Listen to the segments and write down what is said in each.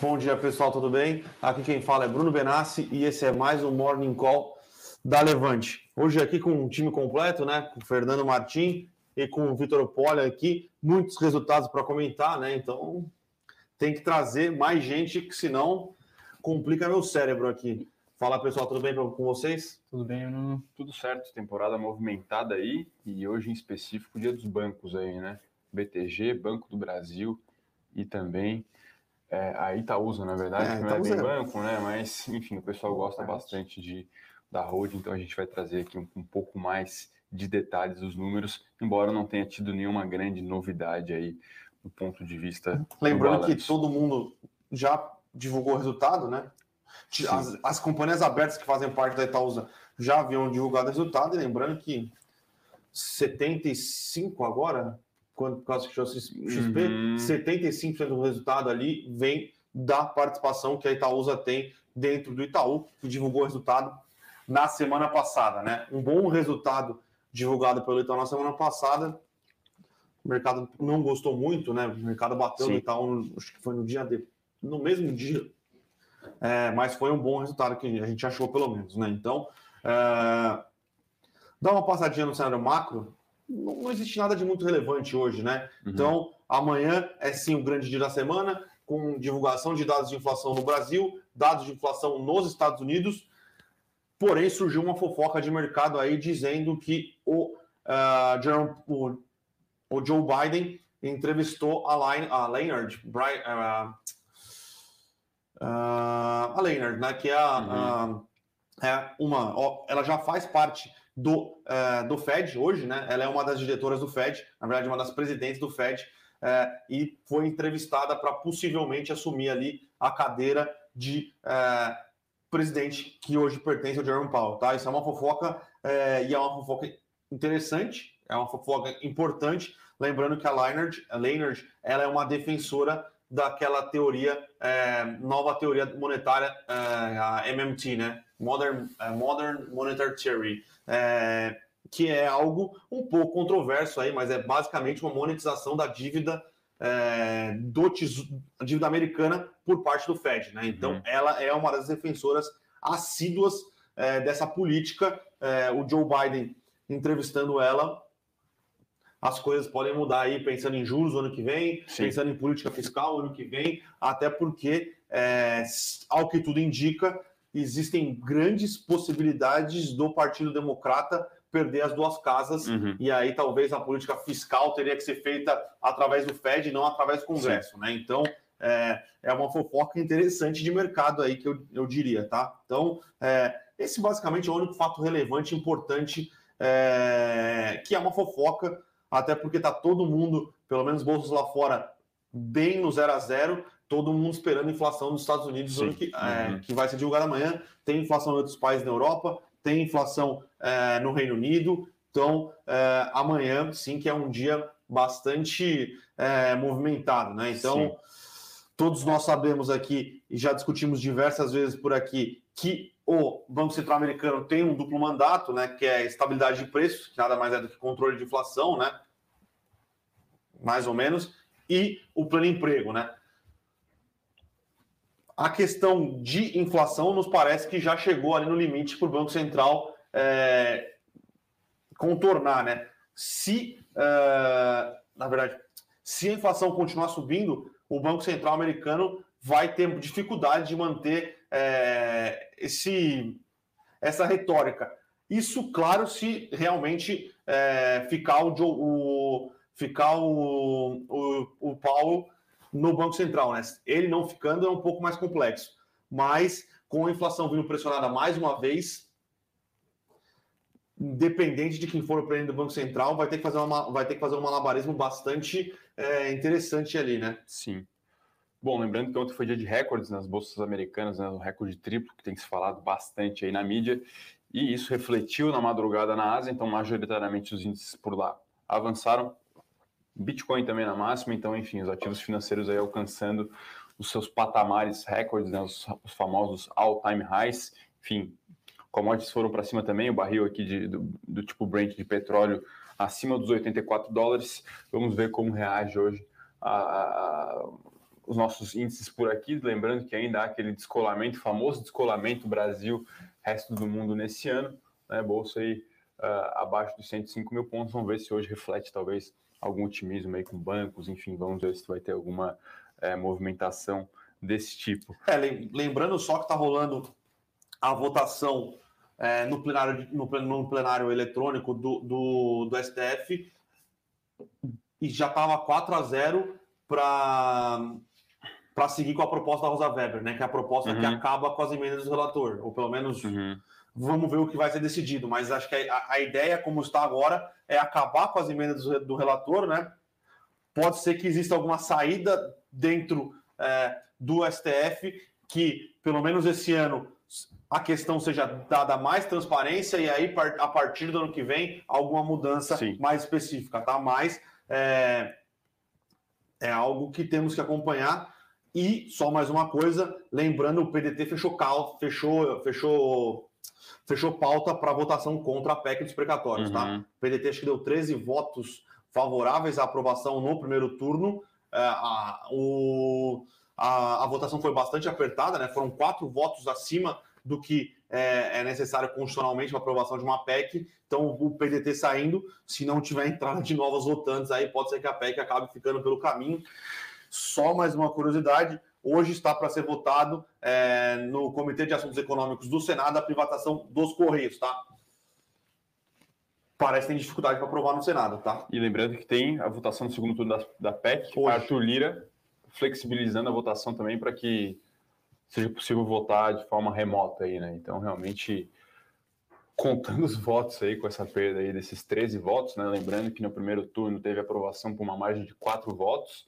Bom dia, pessoal, tudo bem? Aqui quem fala é Bruno Benassi e esse é mais um Morning Call da Levante. Hoje aqui com um time completo, né? Com o Fernando Martim e com o Vitor Poli aqui. Muitos resultados para comentar, né? Então tem que trazer mais gente, que senão complica meu cérebro aqui. Fala pessoal, tudo bem com vocês? Tudo bem, tudo certo. Temporada movimentada aí e hoje em específico dia dos bancos aí, né? BTG, Banco do Brasil e também é, a Itaúsa, na verdade, é, que não é bem banco, né? Mas, enfim, o pessoal gosta bastante de, da Road, então a gente vai trazer aqui um, um pouco mais de detalhes dos números, embora não tenha tido nenhuma grande novidade aí do ponto de vista. Lembrando que todo mundo já divulgou o resultado, né? As, as, companhias abertas que fazem parte da Itaúsa já haviam divulgado o resultado, e lembrando que 75 agora, quando por causa que XP, uhum. 75% do resultado ali vem da participação que a Itaúsa tem dentro do Itaú, que divulgou o resultado na semana passada, né? Um bom resultado divulgado pelo Itaú na semana passada. O mercado não gostou muito, né? O mercado bateu Sim. no Itaú, acho que foi no dia de, no mesmo dia. É, mas foi um bom resultado que a gente achou, pelo menos, né? Então, é, dá uma passadinha no cenário macro não, não existe nada de muito relevante hoje, né? Uhum. Então, amanhã é sim o grande dia da semana, com divulgação de dados de inflação no Brasil, dados de inflação nos Estados Unidos. Porém, surgiu uma fofoca de mercado aí dizendo que o, uh, Jerome, o, o Joe Biden entrevistou a, Line, a Leonard, uh, uh, a Leonard, né, que é, uhum. é uma, ela já faz parte do, uh, do Fed hoje, né? Ela é uma das diretoras do Fed, na verdade, uma das presidentes do Fed, uh, e foi entrevistada para possivelmente assumir ali a cadeira de uh, presidente que hoje pertence ao Jerome Powell, tá? Isso é uma fofoca e é uma fofoca interessante, é uma fofoca importante. Lembrando que a Leonard, a ela é uma defensora daquela teoria, nova teoria monetária, a MMT, né? Modern, Modern Monetary Theory, é, que é algo um pouco controverso aí, mas é basicamente uma monetização da dívida é, do dívida americana por parte do Fed, né? Então, uhum. ela é uma das defensoras assíduas é, dessa política. É, o Joe Biden entrevistando ela, as coisas podem mudar aí, pensando em juros no ano que vem, Sim. pensando em política fiscal no ano que vem, até porque, é, ao que tudo indica, existem grandes possibilidades do Partido Democrata perder as duas casas, uhum. e aí talvez a política fiscal teria que ser feita através do Fed, não através do Congresso, Sim. né? Então é, é uma fofoca interessante de mercado aí que eu, eu diria, tá? Então, é, esse basicamente é o único fato relevante, importante, é, que é uma fofoca, até porque tá todo mundo, pelo menos bolsos lá fora, bem no zero a zero, todo mundo esperando inflação nos Estados Unidos, que, é, uhum. que vai ser divulgada amanhã. Tem inflação em outros países da Europa, tem inflação é, no Reino Unido. Então, é, amanhã, sim, que é um dia bastante é, movimentado, né? Então, sim. todos nós sabemos aqui, e já discutimos diversas vezes por aqui, que o Banco Central Americano tem um duplo mandato, né? Que é estabilidade de preços, que nada mais é do que controle de inflação, né? Mais ou menos, e o plano emprego, né? a questão de inflação nos parece que já chegou ali no limite para o Banco Central é, contornar, né? Se, é, na verdade, se a inflação continuar subindo, o Banco Central americano vai ter dificuldade de manter é, esse, essa retórica. Isso, claro, se realmente é, ficar o, o ficar o, o, o Paulo no Banco Central, né? Ele não ficando é um pouco mais complexo, mas com a inflação vindo pressionada mais uma vez, independente de quem for o presidente do Banco Central, vai ter que fazer, uma, vai ter que fazer um malabarismo bastante é, interessante ali, né? Sim. Bom, lembrando que ontem foi dia de recordes nas bolsas americanas, né, um recorde triplo, que tem se falado bastante aí na mídia, e isso refletiu na madrugada na Ásia, então majoritariamente os índices por lá avançaram, Bitcoin também na máxima, então, enfim, os ativos financeiros aí alcançando os seus patamares recordes, né, os, os famosos all-time highs, enfim, commodities foram para cima também, o barril aqui de, do, do, tipo Brent de petróleo acima dos 84 dólares. Vamos ver como reage hoje a, a, os nossos índices por aqui, lembrando que ainda há aquele descolamento, famoso descolamento Brasil, resto do mundo nesse ano, né? Bolsa aí uh, abaixo dos 105 mil pontos, vamos ver se hoje reflete talvez algum otimismo aí com bancos, enfim, vamos ver se vai ter alguma é, movimentação desse tipo. É, lembrando só que está rolando a votação é, no, plenário, no, no, plenário eletrônico do, do, do STF e já estava 4 a 0 para para seguir com a proposta da Rosa Weber, né? Que é a proposta uhum. que acaba com as emendas do relator, ou pelo menos uhum. vamos ver o que vai ser decidido. Mas acho que a, a, ideia, como está agora, é acabar com as emendas do, do relator, né? Pode ser que exista alguma saída dentro é, do STF que, pelo menos esse ano, a questão seja dada mais transparência e aí, a partir do ano que vem, alguma mudança Sim. mais específica, tá? Mas é, é algo que temos que acompanhar. E só mais uma coisa, lembrando, o PDT fechou cal, fechou, fechou, fechou pauta para votação contra a PEC dos precatórios, tá? uhum. tá? O PDT acho que deu 13 votos favoráveis à aprovação no primeiro turno. É, a, o, a, a, votação foi bastante apertada, né? Foram quatro votos acima do que é, é necessário constitucionalmente para aprovação de uma PEC. Então, o PDT saindo, se não tiver entrada de novas votantes, aí pode ser que a PEC acabe ficando pelo caminho. Só mais uma curiosidade: hoje está para ser votado é, no Comitê de Assuntos Econômicos do Senado a privatização dos Correios, tá? Parece que tem dificuldade para aprovar no Senado, tá? E lembrando que tem a votação no segundo turno da, da PEC, hoje. Arthur Lira flexibilizando a votação também para que seja possível votar de forma remota aí, né? Então, realmente, contando os votos aí com essa perda aí desses 13 votos, né? Lembrando que no primeiro turno teve aprovação por uma margem de quatro votos,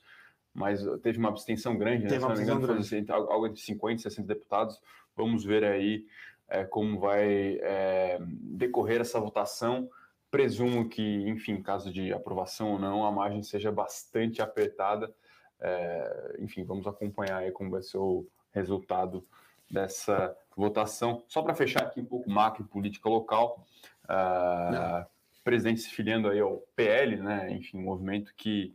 mas teve uma abstenção grande, né? Teve uma abstenção grande. Assim, algo de 50, 60 deputados. Vamos ver aí é, como vai é, decorrer essa votação. Presumo que, enfim, caso de aprovação ou não, a margem seja bastante apertada. É, enfim, vamos acompanhar aí como vai ser o resultado dessa votação. Só para fechar aqui um pouco macro política local, uh, presidente se filiando aí ao PL, né? Enfim, um movimento que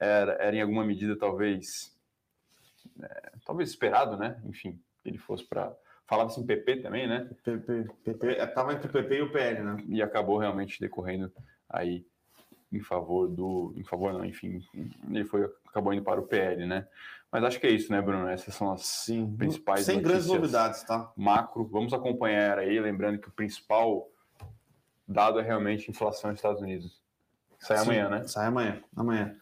era, era em alguma medida talvez é, talvez esperado, né? Enfim, que ele fosse para falava-se em PP também, né? PP, PP, estava entre o PP e o PL, né? E acabou realmente decorrendo aí em favor do, em favor não, enfim, ele foi acabou indo para o PL, né? Mas acho que é isso, né, Bruno? Essas são as Sim, principais Sem grandes novidades, tá? Macro. Vamos acompanhar aí, lembrando que o principal dado é realmente inflação nos Estados Unidos. Sai Sim, amanhã, né? Sai amanhã, amanhã.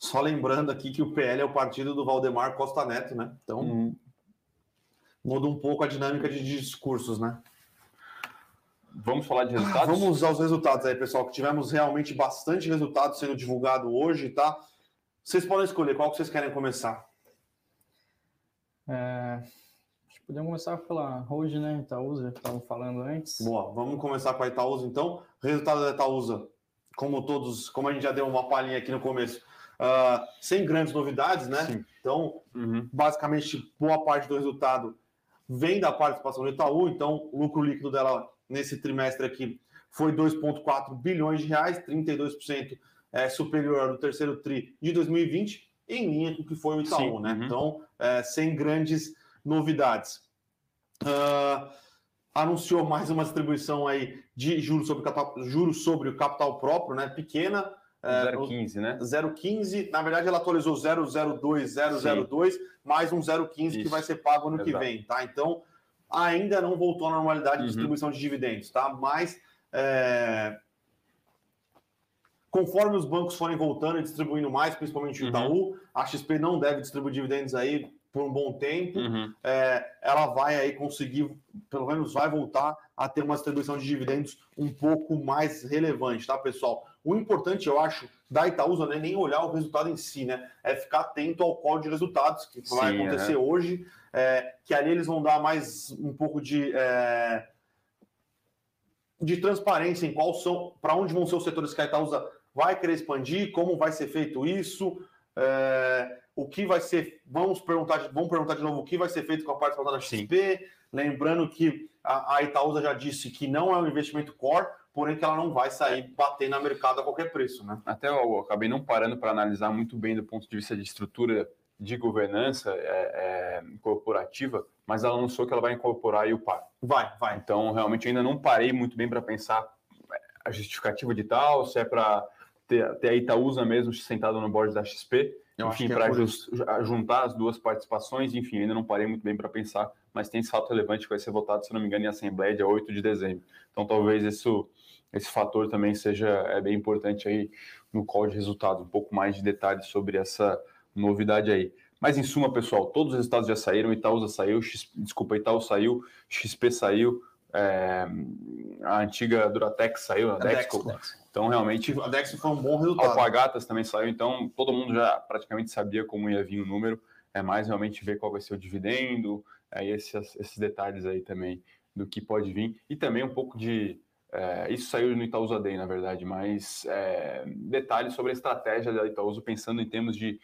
Só lembrando aqui que o PL é o partido do Valdemar Costa Neto, né? Então, uhum. muda um pouco a dinâmica de discursos, né? Vamos falar de resultados? Vamos aos resultados aí, pessoal, que tivemos realmente bastante resultados sendo divulgado hoje, tá? Vocês podem escolher qual que vocês querem começar. É, podemos começar pela hoje, né? Itaúsa, que estavam falando antes. Boa, vamos começar com a Itaúsa então. Resultado da Itaúsa, como todos, como a gente já deu uma palhinha aqui no começo, uh, sem grandes novidades, né? Sim. Então, uhum. basicamente, boa parte do resultado vem da participação do Itaú, então o lucro líquido dela nesse trimestre aqui foi 2,4 bilhões de reais, 32% é, superior ao terceiro TRI de 2020 em linha com o que foi o Itaú, Sim, né? Uhum. Então, é, sem grandes novidades. Uh, anunciou mais uma distribuição aí de juros sobre, capital, juros sobre o capital próprio, né? Pequena. 0,15, é, né? 0,15. Na verdade, ela atualizou 002, 002, Sim. mais um 0,15 que vai ser pago ano Exato. que vem, tá? Então, ainda não voltou à normalidade de uhum. distribuição de dividendos, tá? Mas é, Conforme os bancos forem voltando e distribuindo mais, principalmente o uhum. Itaú, uhum. a XP não deve distribuir dividendos aí por um bom tempo. Uhum. É, ela vai aí conseguir, pelo menos vai voltar a ter uma distribuição de dividendos um pouco mais relevante, tá, pessoal? O importante, eu acho, da Itaúsa não é nem olhar o resultado em si, né? É ficar atento ao código de resultados que Sim, vai acontecer hoje, é, que ali eles vão dar mais um pouco de. É, de transparência em qual são, para onde vão ser os setores que a Itaúsa vai querer expandir, como vai ser feito isso, é, o que vai ser, vamos perguntar, vamos perguntar de novo o que vai ser feito com a participação da XP, Sim. lembrando que a, a Itaúsa já disse que não é um investimento core, porém que ela não vai sair batendo no mercado a qualquer preço, né? Até eu acabei não parando para analisar muito bem do ponto de vista de estrutura de governança é, é, corporativa, mas ela anunciou que ela vai incorporar o par. Vai, vai. Então, realmente, ainda não parei muito bem para pensar a justificativa de tal, se é para ter, ter a Itaúsa mesmo sentada no board da XP, Eu enfim, para é juntar as duas participações, enfim, ainda não parei muito bem para pensar, mas tem esse fato relevante que vai ser votado, se não me engano, em Assembleia dia 8 de dezembro. Então, talvez isso, esse fator também seja é bem importante aí no call de resultados, um pouco mais de detalhes sobre essa novidade aí. Mas em suma, pessoal, todos os resultados já saíram, Itaúsa saiu, X, desculpa, Itaú saiu, XP saiu, é, a antiga Duratex saiu, a, a Dexco. Dexco. Então, realmente. A Dexco foi um bom resultado. Alpagatas também saiu, então todo mundo já praticamente sabia como ia vir o número. É mais realmente ver qual vai ser o dividendo, é, esses, esses detalhes aí também do que pode vir. E também um pouco de. É, isso saiu no Itaúsa Day, na verdade, mas é, detalhes sobre a estratégia da Itaúsa, pensando em termos de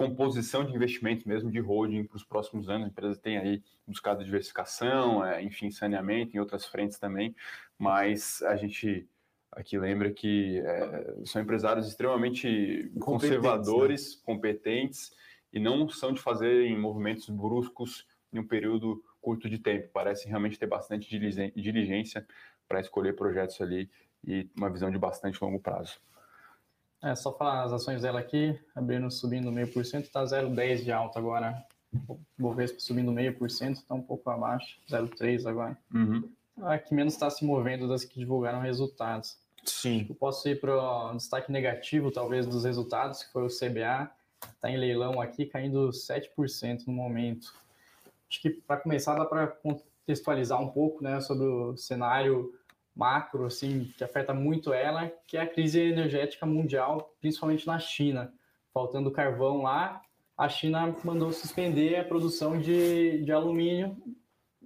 composição de investimentos mesmo de holding para os próximos anos. A empresa tem aí buscado diversificação, é, enfim, saneamento em outras frentes também, mas a gente aqui lembra que é, são empresários extremamente conservadores, né? competentes e não são de fazer em movimentos bruscos em um período curto de tempo. Parecem realmente ter bastante diligência para escolher projetos ali e uma visão de bastante longo prazo. É, só falar as ações dela aqui, abrindo subindo meio por cento, está 0,10 de alta agora. Bovespa subindo meio por cento, está um pouco abaixo, 0,3 agora. Uhum. A que menos está se movendo das que divulgaram resultados. Sim. Eu posso ir para o destaque negativo, talvez, dos resultados, que foi o CBA. Está em leilão aqui, caindo 7% no momento. Acho que para começar dá para contextualizar um pouco né, sobre o cenário macro, assim, que afeta muito ela, que é a crise energética mundial, principalmente na China. Faltando carvão lá, a China mandou suspender a produção de, de alumínio,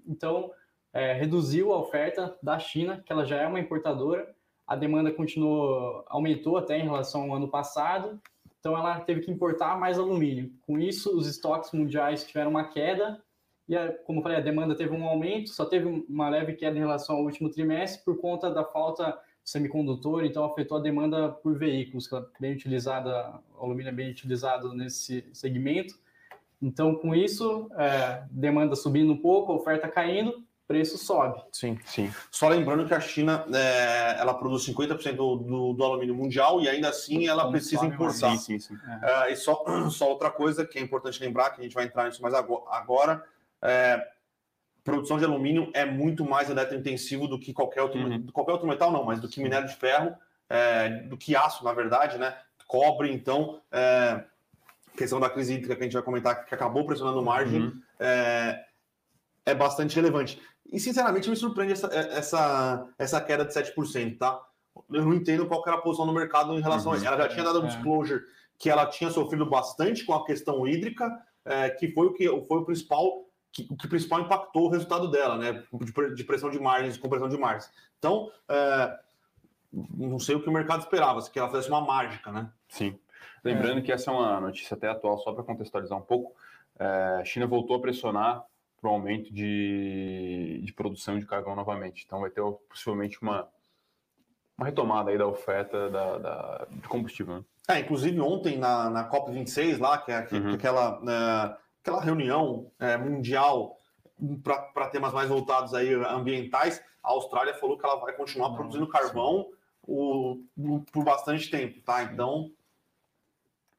então é, reduziu a oferta da China, que ela já é uma importadora, a demanda continuou, aumentou até em relação ao ano passado, então ela teve que importar mais alumínio. Com isso, os estoques mundiais tiveram uma queda e, a, como eu falei, a demanda teve um aumento, só teve uma leve queda em relação ao último trimestre por conta da falta de semicondutor, então afetou a demanda por veículos, que é bem utilizada, o alumínio é bem utilizado nesse segmento. Então, com isso, é, demanda subindo um pouco, oferta caindo, preço sobe. Sim, sim. Só lembrando que a China é, ela produz 50% do, do, do, alumínio mundial e ainda assim ela então, precisa importar. Sim, sim, sim. É. e só, só outra coisa que é importante lembrar, que a gente vai entrar nisso mais agora, é, produção de alumínio é muito mais eletrointensivo do que qualquer outro, uhum. qualquer outro metal, não, mas do que minério de ferro, é, do que aço, na verdade, né? Cobre, então, é, questão da crise hídrica que a gente vai comentar, que acabou pressionando margem, uhum. é, é bastante relevante. E, sinceramente, me surpreende essa, essa, essa queda de 7%, tá? Eu não entendo qual era a posição no mercado em relação uhum. a isso. Ela já tinha dado um é. disclosure que ela tinha sofrido bastante com a questão hídrica, é, que foi o que foi o principal que, o que principal impactou o resultado dela, né? De, de pressão de margens, compressão de margens. Então, é, não sei o que o mercado esperava, se que ela fizesse uma mágica, né? Sim. Lembrando é. que essa é uma notícia até atual, só para contextualizar um pouco. É, a China voltou a pressionar para o aumento de, de produção de carvão novamente. Então, vai ter possivelmente uma, uma retomada aí da oferta da, da de combustível. Né? É, inclusive ontem na, na COP26 lá, que é que, uhum. aquela né, aquela reunião é, mundial para temas mais voltados aí ambientais, a Austrália falou que ela vai continuar Não, produzindo carvão o, o, por bastante tempo, tá? Então.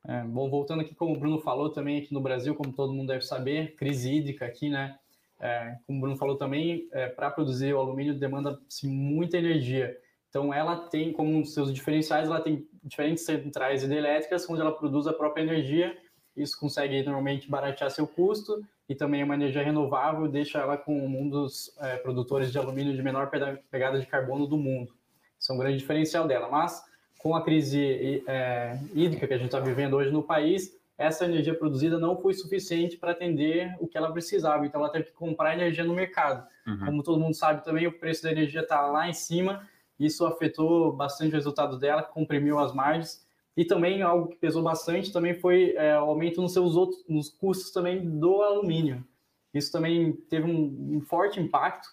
É, bom, voltando aqui, como o Bruno falou também aqui no Brasil, como todo mundo deve saber, crise hídrica aqui, né? É, como o Bruno falou também, é, para produzir o alumínio demanda-se muita energia. Então, ela tem como um seus diferenciais, ela tem diferentes centrais hidrelétricas, onde ela produz a própria energia isso consegue normalmente baratear seu custo e também é uma energia renovável, deixa ela com um dos é, produtores de alumínio de menor pegada de carbono do mundo. Isso é um grande diferencial dela. Mas com a crise é, hídrica que a gente está vivendo hoje no país, essa energia produzida não foi suficiente para atender o que ela precisava. Então ela teve que comprar energia no mercado. Uhum. Como todo mundo sabe também, o preço da energia está lá em cima. Isso afetou bastante o resultado dela, comprimiu as margens e também algo que pesou bastante também foi é, o aumento nos seus outros nos custos também do alumínio. Isso também teve um, um forte impacto,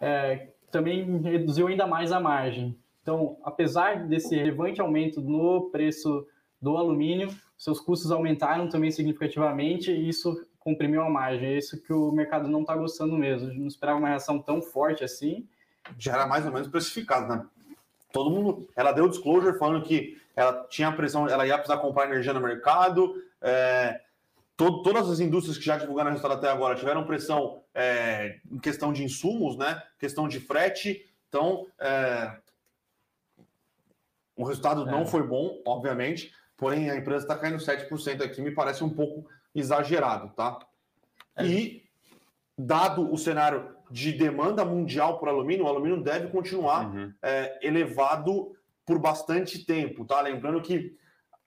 é, também reduziu ainda mais a margem. Então, apesar desse relevante aumento no preço do alumínio, seus custos aumentaram também significativamente e isso comprimiu a margem. É isso que o mercado não está gostando mesmo. Não esperava uma reação tão forte assim. Já era mais ou menos precificado, né? Todo mundo. Ela deu disclosure falando que ela tinha pressão, ela ia precisar comprar energia no mercado. É, to, todas as indústrias que já divulgaram resultado até agora tiveram pressão é, em questão de insumos, né? Questão de frete. Então, é, o resultado não é. foi bom, obviamente, porém a empresa está caindo 7% aqui, me parece um pouco exagerado, tá? É. E, dado o cenário de demanda mundial por alumínio, o alumínio deve continuar uhum. é, elevado por bastante tempo, tá? Lembrando que,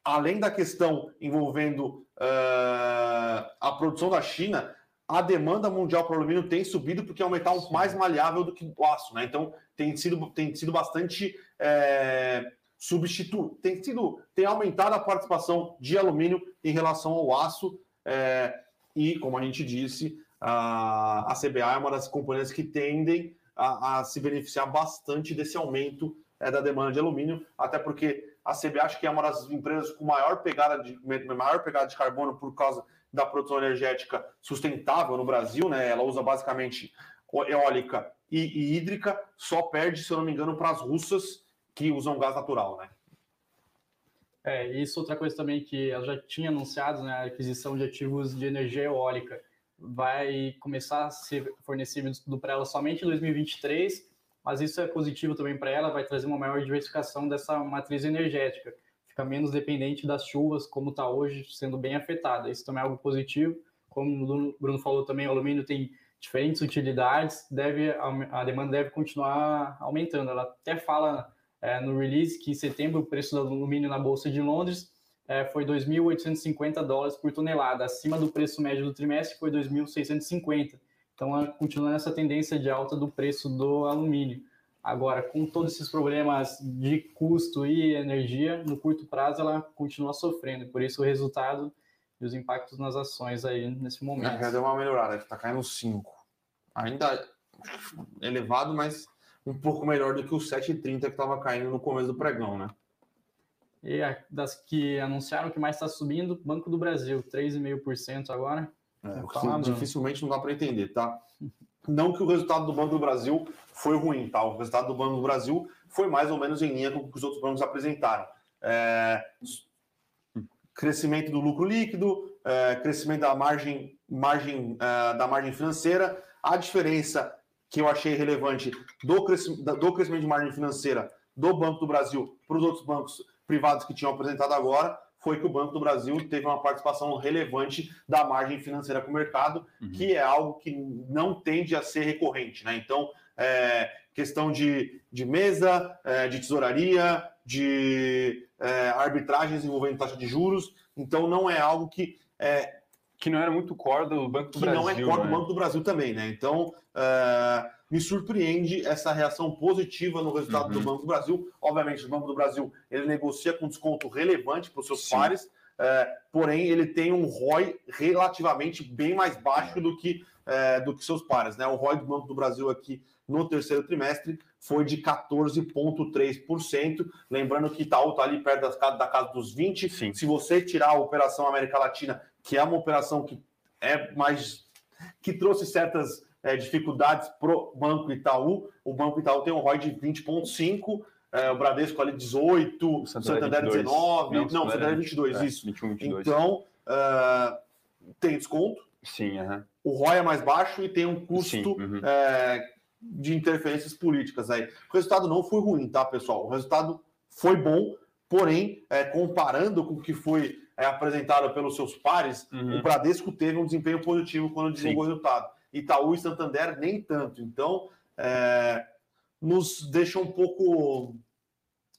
além da questão envolvendo uh, a produção da China, a demanda mundial para alumínio tem subido porque é um metal mais maleável do que o aço, né? Então tem sido, tem sido bastante é, substitu... tem sido tem aumentado a participação de alumínio em relação ao aço é, e como a gente disse a, a CBA é uma das companhias que tendem a, a se beneficiar bastante desse aumento é, da demanda de alumínio, até porque a CBA acho que é uma das empresas com maior pegada de, maior pegada de carbono por causa da produção energética sustentável no Brasil, né? Ela usa basicamente eólica e, e hídrica, só perde, se eu não me engano, para as russas que usam gás natural, né? É, isso outra coisa também que ela já tinha anunciado, né, a aquisição de ativos de energia eólica vai começar a ser fornecido para ela somente em 2023 mas isso é positivo também para ela, vai trazer uma maior diversificação dessa matriz energética, fica menos dependente das chuvas, como está hoje, sendo bem afetada. Isso também é algo positivo. Como o Bruno falou também, o alumínio tem diferentes utilidades, deve, a demanda deve continuar aumentando. Ela até fala é, no release que em setembro o preço do alumínio na Bolsa de Londres é, foi 2.850 dólares por tonelada, acima do preço médio do trimestre, foi 2.650. Então, continua nessa tendência de alta do preço do alumínio. Agora, com todos esses problemas de custo e energia, no curto prazo ela continua sofrendo. Por isso, o resultado e os impactos nas ações aí nesse momento. É, já deu uma melhorada, está caindo 5. Ainda elevado, mas um pouco melhor do que o 7,30 que estava caindo no começo do pregão, né? E das que anunciaram que mais está subindo, Banco do Brasil, 3,5% agora. É, dificilmente não dá para entender, tá? Não que o resultado do Banco do Brasil foi ruim, tá? O resultado do Banco do Brasil foi mais ou menos em linha com o que os outros bancos apresentaram. É, crescimento do lucro líquido, é, crescimento da margem, margem é, da margem financeira. A diferença que eu achei relevante do, crescimento, do crescimento de margem financeira do Banco do Brasil para os outros bancos privados que tinham apresentado agora foi que o Banco do Brasil teve uma participação relevante da margem financeira com o mercado, uhum. que é algo que não tende a ser recorrente. Né? Então, é, questão de, de mesa, é, de tesouraria, de é, arbitragens envolvendo taxa de juros. Então, não é algo que. É, que não era muito core do Banco do que Brasil. Que não é core né? do Banco do Brasil também, né? Então, é, me surpreende essa reação positiva no resultado uhum. do Banco do Brasil. Obviamente, o Banco do Brasil ele negocia com desconto relevante para os seus Sim. pares, é, porém ele tem um ROI relativamente bem mais baixo do que, é, do que seus pares. Né? O ROI do Banco do Brasil aqui no terceiro trimestre foi de 14,3%. Lembrando que Itaú está ali perto da, da casa dos 20%. Sim. Se você tirar a Operação América Latina, que é uma operação que é mais que trouxe certas é, dificuldades para o Banco Itaú. O Banco Itaú tem um ROI de 20,5%, é, o Bradesco ali 18, o Santander, Santander 19, não, não Santander 22, é, isso. 21, 22. Então, uh, tem desconto. Sim, uhum. O ROI é mais baixo e tem um custo uhum. é, de interferências políticas aí. O resultado não foi ruim, tá, pessoal? O resultado foi bom, porém, é, comparando com o que foi é, apresentado pelos seus pares, uhum. o Bradesco teve um desempenho positivo quando divulgou o resultado. Itaú e Santander nem tanto. Então, é, nos deixa um pouco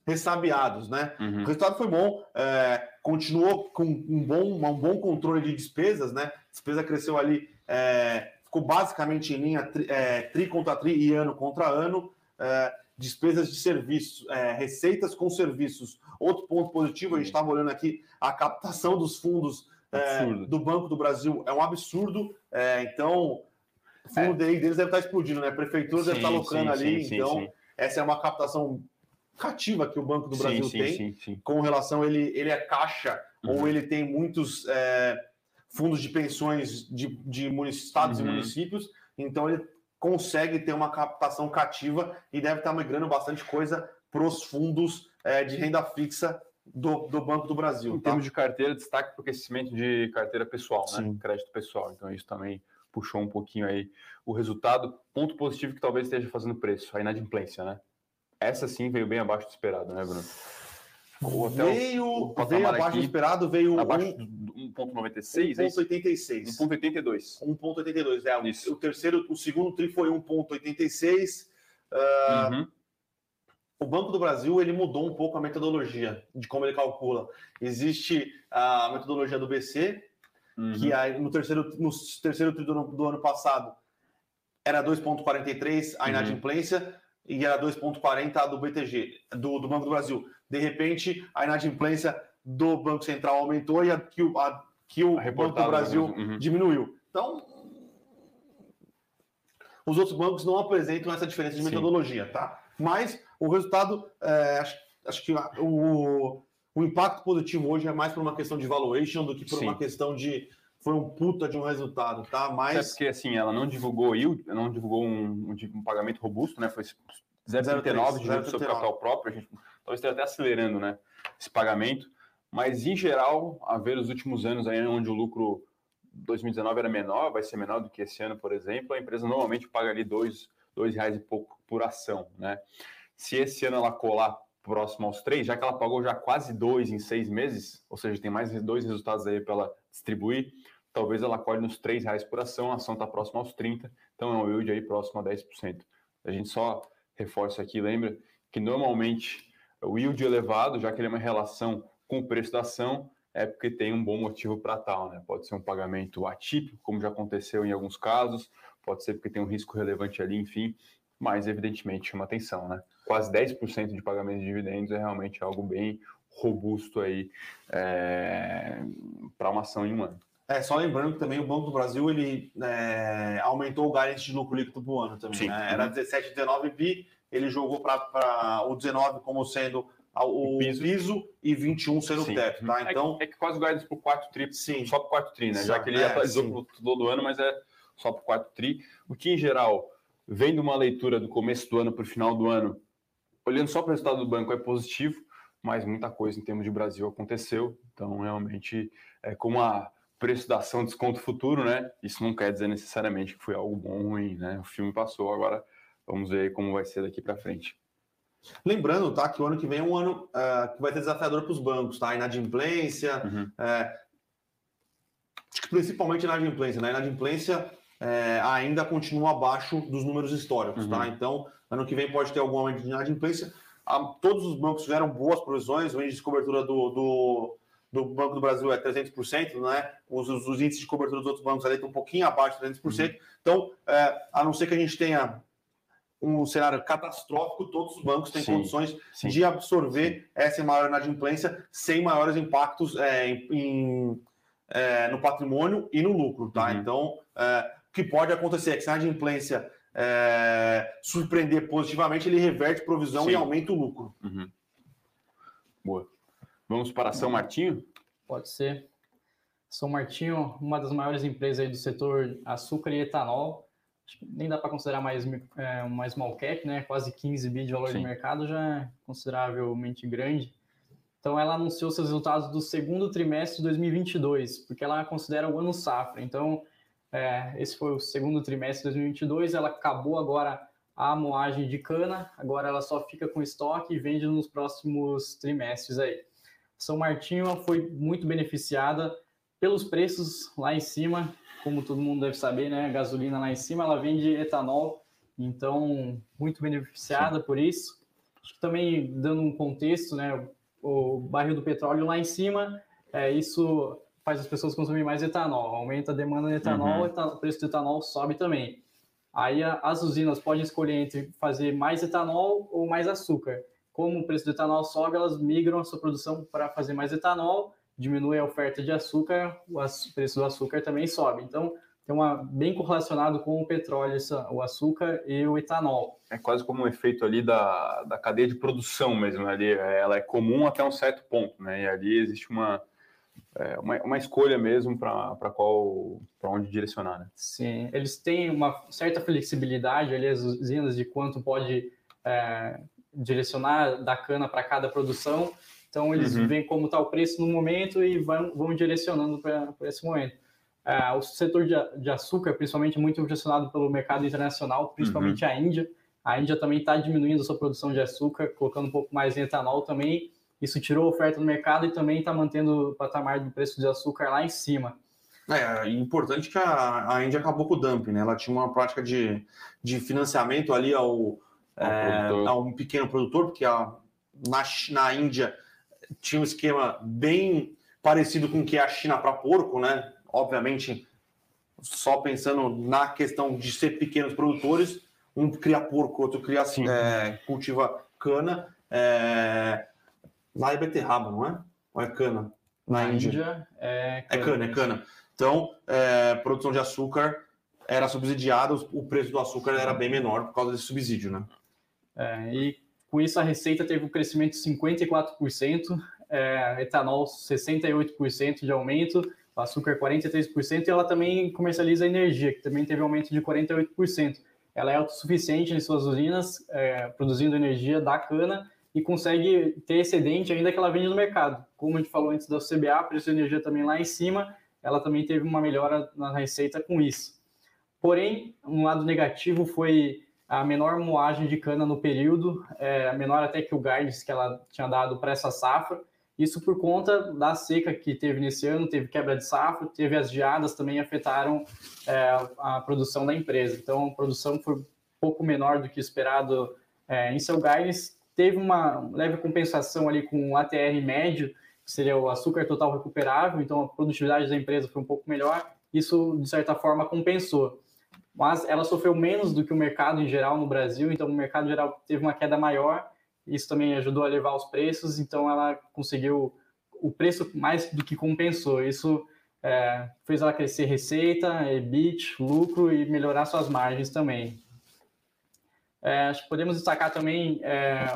ressabiados, né? Uhum. O resultado foi bom, é, continuou com um bom, um bom controle de despesas, né? A despesa cresceu ali, é, ficou basicamente em linha tri, é, tri, contra tri e ano contra ano. É, despesas de serviços, é, receitas com serviços. Outro ponto positivo, a gente estava olhando aqui, a captação dos fundos é, do Banco do Brasil é um absurdo. então, o fundo é. deles deve estar explodindo, né? A prefeitura sim, deve estar locando sim, ali, sim, então essa é uma captação cativa que o Banco do Brasil sim, tem, sim, sim. com relação ele ele é caixa Uhum. ou ele tem muitos é, fundos de pensões de, de munici- estados Uhum. e municípios, então ele consegue ter uma captação cativa e deve estar migrando bastante coisa para os fundos é, de renda fixa do, do Banco do Brasil. Em tá? termos de carteira, destaque para o crescimento de carteira pessoal, né? Crédito pessoal. Então, isso também puxou um pouquinho aí o resultado. Ponto positivo que talvez esteja fazendo preço, a inadimplência, né? Essa sim veio bem abaixo do esperado, né, Bruno? O- veio, o veio abaixo aqui, do esperado, veio abaixo um- do 1,96, é isso? 1,86. 1,82. 1,82. É, o- Isso. o terceiro, o segundo tri foi 1,86. Ah, Uhum. O Banco do Brasil ele mudou um pouco a metodologia de como ele calcula. Existe a metodologia do BC, Uhum. que aí no terceiro, no terceiro tri do ano, do ano passado era 2,43 a Uhum. inadimplência e era 2,40 a do BTG, do, do Banco do Brasil. De repente, a inadimplência do Banco Central aumentou e a que o, a, que o Banco do Brasil uhum. diminuiu. Então, os outros bancos não apresentam essa diferença de Sim. metodologia, tá? Mas o resultado, é, acho, acho que o, o impacto positivo hoje é mais por uma questão de valuation do que por Sim. uma questão de foi um puta de um resultado, tá? Até Mas porque, assim, ela não divulgou yield, não divulgou um, um, pagamento robusto, né? Foi 0,39 de juros sobre 0,39. capital próprio. A gente talvez esteja até acelerando, né? Esse pagamento. Mas, em geral, a ver os últimos anos aí, onde o lucro 2019 era menor, vai ser menor do que esse ano, por exemplo, a empresa normalmente paga ali dois, dois reais e pouco por ação, né? Se esse ano ela colar próximo aos três, já que ela pagou já quase dois em seis meses, ou seja, tem mais dois resultados aí para ela distribuir, talvez ela colhe nos três reais por ação, a ação está próxima aos 30, então é um yield aí próximo a 10%. A gente só reforça aqui, lembra que normalmente o yield elevado, já que ele é uma relação com o preço da ação, é porque tem um bom motivo para tal, né? Pode ser um pagamento atípico, como já aconteceu em alguns casos, pode ser porque tem um risco relevante ali, enfim, mas evidentemente chama atenção, né? Quase 10% de pagamento de dividendos é realmente algo bem robusto aí para uma ação em um ano. é só lembrando que também o Banco do Brasil ele é, aumentou o guidance de lucro líquido pro ano também. Sim. né? Era 17, 19 bi, ele jogou para o 19 como sendo o O piso, piso. e 21 sendo Sim. o teto, tá? É Então, que- é, que quase o guidance para o quarto tri, sim. só para o quarto tri, né? Já que ele é, atualizou para todo ano, mas é só para o quarto tri. O que, em geral, vendo uma leitura do começo do ano para o final do ano, olhando só para o resultado do banco, é positivo, mas muita coisa em termos de Brasil aconteceu. Então, realmente, é como a preço da ação desconto futuro, né? Isso não quer dizer necessariamente que foi algo bom ou ruim, né? O filme passou, agora vamos ver como vai ser daqui para frente. Lembrando, tá, que o ano que vem é um ano ah, que vai ter desafiador para os bancos, tá? Inadimplência, Uhum. é, acho que principalmente inadimplência, né? Inadimplência é, ainda continua abaixo dos números históricos, Uhum. tá? Então, ano que vem pode ter algum aumento de inadimplência. Ah, todos os bancos tiveram boas provisões, o índice de cobertura do, do, do Banco do Brasil é 300%, né? Os, os, os índices de cobertura dos outros bancos ali estão um pouquinho abaixo de 300%. Então, é, a não ser que a gente tenha um cenário catastrófico, todos os bancos têm Sim, condições Sim. de absorver essa maior inadimplência sem maiores impactos é, em, em, é, no patrimônio e no lucro, tá? Uhum. Então, é, que pode acontecer é que se a inadimplência é, surpreender positivamente, ele reverte provisão Sim. e aumenta o lucro. Uhum. Boa. Vamos para São Martinho? Pode ser. São Martinho, uma das maiores empresas aí do setor açúcar e etanol. Acho que nem dá para considerar mais é, uma small cap, né? Quase 15 bi de valor Sim. de mercado já é consideravelmente grande. Então ela anunciou seus resultados do segundo trimestre de 2022, porque ela considera o ano safra. Então é, esse foi o segundo trimestre de 2022. Ela acabou agora a moagem de cana. Agora ela só fica com estoque e vende nos próximos trimestres aí. São Martinho foi muito beneficiada pelos preços lá em cima, como todo mundo deve saber, né? A gasolina lá em cima, ela vende etanol, então muito beneficiada por isso. Acho que também dando um contexto, né? O barril do petróleo lá em cima, é, isso faz as pessoas consumirem mais etanol, aumenta a demanda de etanol, Uhum. eta- o preço do etanol sobe também. Aí a- as usinas podem escolher entre fazer mais etanol ou mais açúcar. Como o preço do etanol sobe, elas migram a sua produção para fazer mais etanol, diminui a oferta de açúcar, o preço do açúcar também sobe. Então, tem uma bem correlacionado com o petróleo, o açúcar e o etanol. É quase como um efeito ali da, da cadeia de produção mesmo, ali ela é comum até um certo ponto, né? E ali existe uma, é, uma, uma, escolha mesmo para qual para onde direcionar, né? Sim, eles têm uma certa flexibilidade ali as usinas de quanto pode é, direcionar da cana para cada produção. Então eles uhum. veem como está o preço no momento e vão, vão direcionando para esse momento. É, o setor de, de, açúcar, principalmente, muito direcionado pelo mercado internacional, principalmente uhum. a Índia. A Índia também está diminuindo a sua produção de açúcar, colocando um pouco mais em etanol também. Isso tirou a oferta no mercado e também está mantendo o patamar do preço de açúcar lá em cima. É, é importante que a, a Índia acabou com o dumping, né? Ela tinha uma prática de, de financiamento ali ao, é, a um pequeno produtor, porque a, na, na Índia tinha um esquema bem parecido com o que é a China para porco, né? obviamente, só pensando na questão de ser pequenos produtores, um cria porco, outro cria assim, é, cultiva cana. É... Lá é beterraba, não é? Ou é cana? Na, na Índia. Índia é, cana. é cana, é cana. Então, é, produção de açúcar era subsidiada, o preço do açúcar era bem menor por causa desse subsídio, né? É, e com isso a receita teve um crescimento de 54%, é, etanol 68% de aumento, açúcar 43%, e ela também comercializa energia, que também teve aumento de 48%. Ela é autossuficiente em suas usinas, é, produzindo energia da cana, e consegue ter excedente ainda que ela vende no mercado. Como a gente falou antes da CBA, preço de energia também lá em cima, ela também teve uma melhora na receita com isso. Porém, um lado negativo foi a menor moagem de cana no período, é, menor até que o guidance que ela tinha dado para essa safra, isso por conta da seca que teve nesse ano, teve quebra de safra, teve as geadas também afetaram é, a produção da empresa. Então, a produção foi um pouco menor do que esperado é, em seu guidance. Teve uma leve compensação ali com o ATR médio, que seria o açúcar total recuperável, então a produtividade da empresa foi um pouco melhor. Isso, de certa forma, compensou. Mas ela sofreu menos do que o mercado em geral no Brasil, então o mercado geral teve uma queda maior isso também ajudou a levar os preços, então ela conseguiu o preço mais do que compensou. Isso é, fez ela crescer receita, EBIT, lucro e melhorar suas margens também. É, podemos destacar também, é,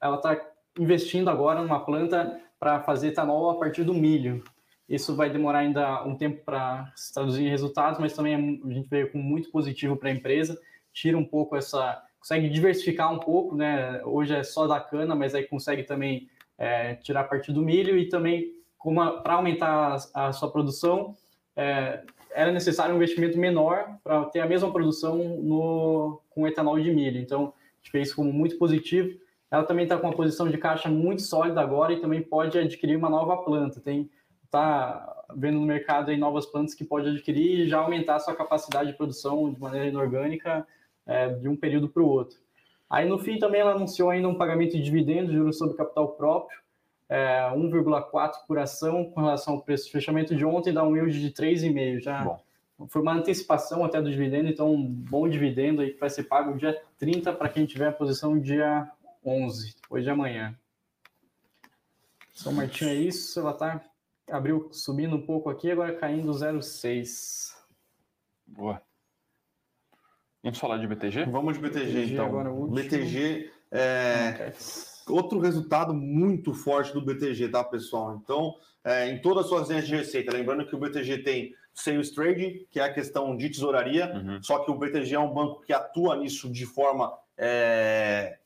ela está investindo agora numa planta para fazer etanol a partir do milho. Isso vai demorar ainda um tempo para se traduzir em resultados, mas também a gente veio com muito positivo para a empresa, tira um pouco essa consegue diversificar um pouco, né? Hoje é só da cana, mas aí consegue também é, tirar parte do milho e também para aumentar a, a, sua produção é, era necessário um investimento menor para ter a mesma produção no, com etanol de milho. Então, a gente fez como muito positivo. Ela também está com uma posição de caixa muito sólida agora e também pode adquirir uma nova planta. Tem tá vendo no mercado aí novas plantas que pode adquirir e já aumentar sua capacidade de produção de maneira inorgânica é, de um período para o outro. Aí no fim também ela anunciou ainda um pagamento de dividendos, juros sobre capital próprio, é, 1,4 por ação com relação ao preço de fechamento de ontem, dá um yield de 3,5 já. Bom. Foi uma antecipação até do dividendo, então um bom dividendo aí que vai ser pago dia 30 para quem tiver a posição dia 11, depois de amanhã. São Martinho é isso, ela tá abriu subindo um pouco aqui, agora caindo 0,6. Boa. Vamos falar de BTG? Vamos de BTG, BTG então. Agora, BTG é outro resultado muito forte do BTG, tá, pessoal? Então, é, em todas as suas linhas de receita, lembrando que o BTG tem sales trading, que é a questão de tesouraria, uhum. só que o BTG é um banco que atua nisso de forma é...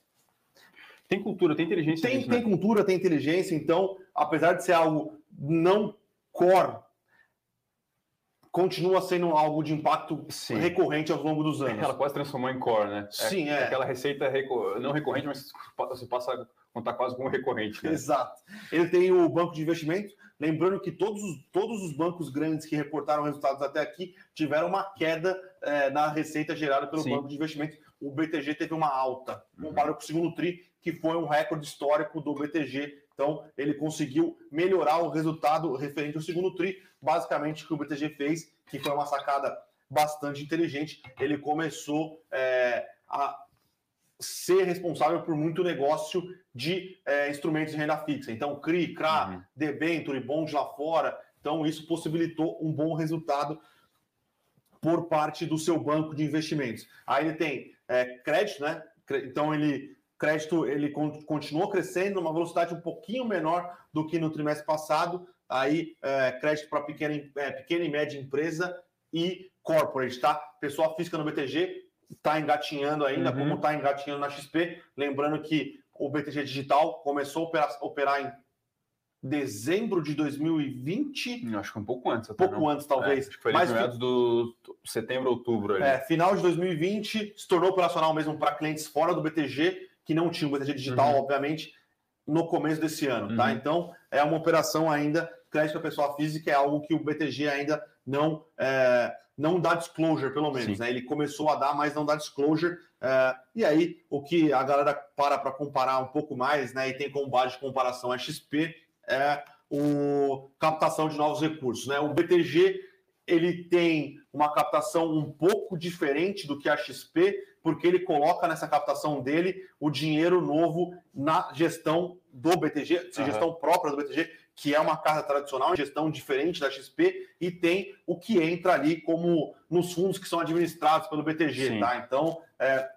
Tem cultura, tem inteligência. Tem, tem né? cultura, tem inteligência. Então, apesar de ser algo não core continua sendo algo de impacto Sim. recorrente ao longo dos anos. Ela quase transformou em core, né? Sim, é. é. Aquela receita reco... não recorrente, mas você passa a contar quase como recorrente. Né? Exato. Ele tem o banco de investimento. Lembrando que todos os, todos os bancos grandes que reportaram resultados até aqui tiveram uma queda é, na receita gerada pelo Sim. banco de investimento. O BTG teve uma alta, comparado com o segundo TRI, que foi um recorde histórico do BTG então, ele conseguiu melhorar o resultado referente ao segundo TRI. Basicamente, o que o BTG fez, que foi uma sacada bastante inteligente, ele começou é, a ser responsável por muito negócio de é, instrumentos de renda fixa. Então, CRI, CRA, uhum. debenture, bond lá fora. Então, isso possibilitou um bom resultado por parte do seu banco de investimentos. Aí ele tem é, crédito, né? Então ele crédito ele continuou crescendo numa velocidade um pouquinho menor do que no trimestre passado. Aí é, crédito para pequena, é, pequena e média empresa e corporate, tá? Pessoa física no BTG está engatinhando ainda, uhum. como está engatinhando na XP. Lembrando que o BTG Digital começou a operar, operar em dezembro de 2020. Acho que um pouco antes. Até, pouco não. antes, talvez. É, acho que foi mais meados do setembro, outubro. Ali. É, final de 2020, se tornou operacional mesmo para clientes fora do BTG, que não tinham BTG Digital, uhum. obviamente, no começo desse ano, tá? uhum. tá? Então, é uma operação ainda, crédito à pessoa física, é algo que o BTG ainda não... É, não dá disclosure, pelo menos. Né? Ele começou a dar, mas não dá disclosure. É, e aí, o que a galera para para comparar um pouco mais, né? E tem como base de comparação a XP, é o captação de novos recursos. Né? O BTG ele tem uma captação um pouco diferente do que a XP, porque ele coloca nessa captação dele o dinheiro novo na gestão do BTG, uhum. gestão própria do BTG, que é uma casa tradicional, gestão diferente da XP, e tem o que entra ali como nos fundos que são administrados pelo BTG, Sim. tá? Então, é,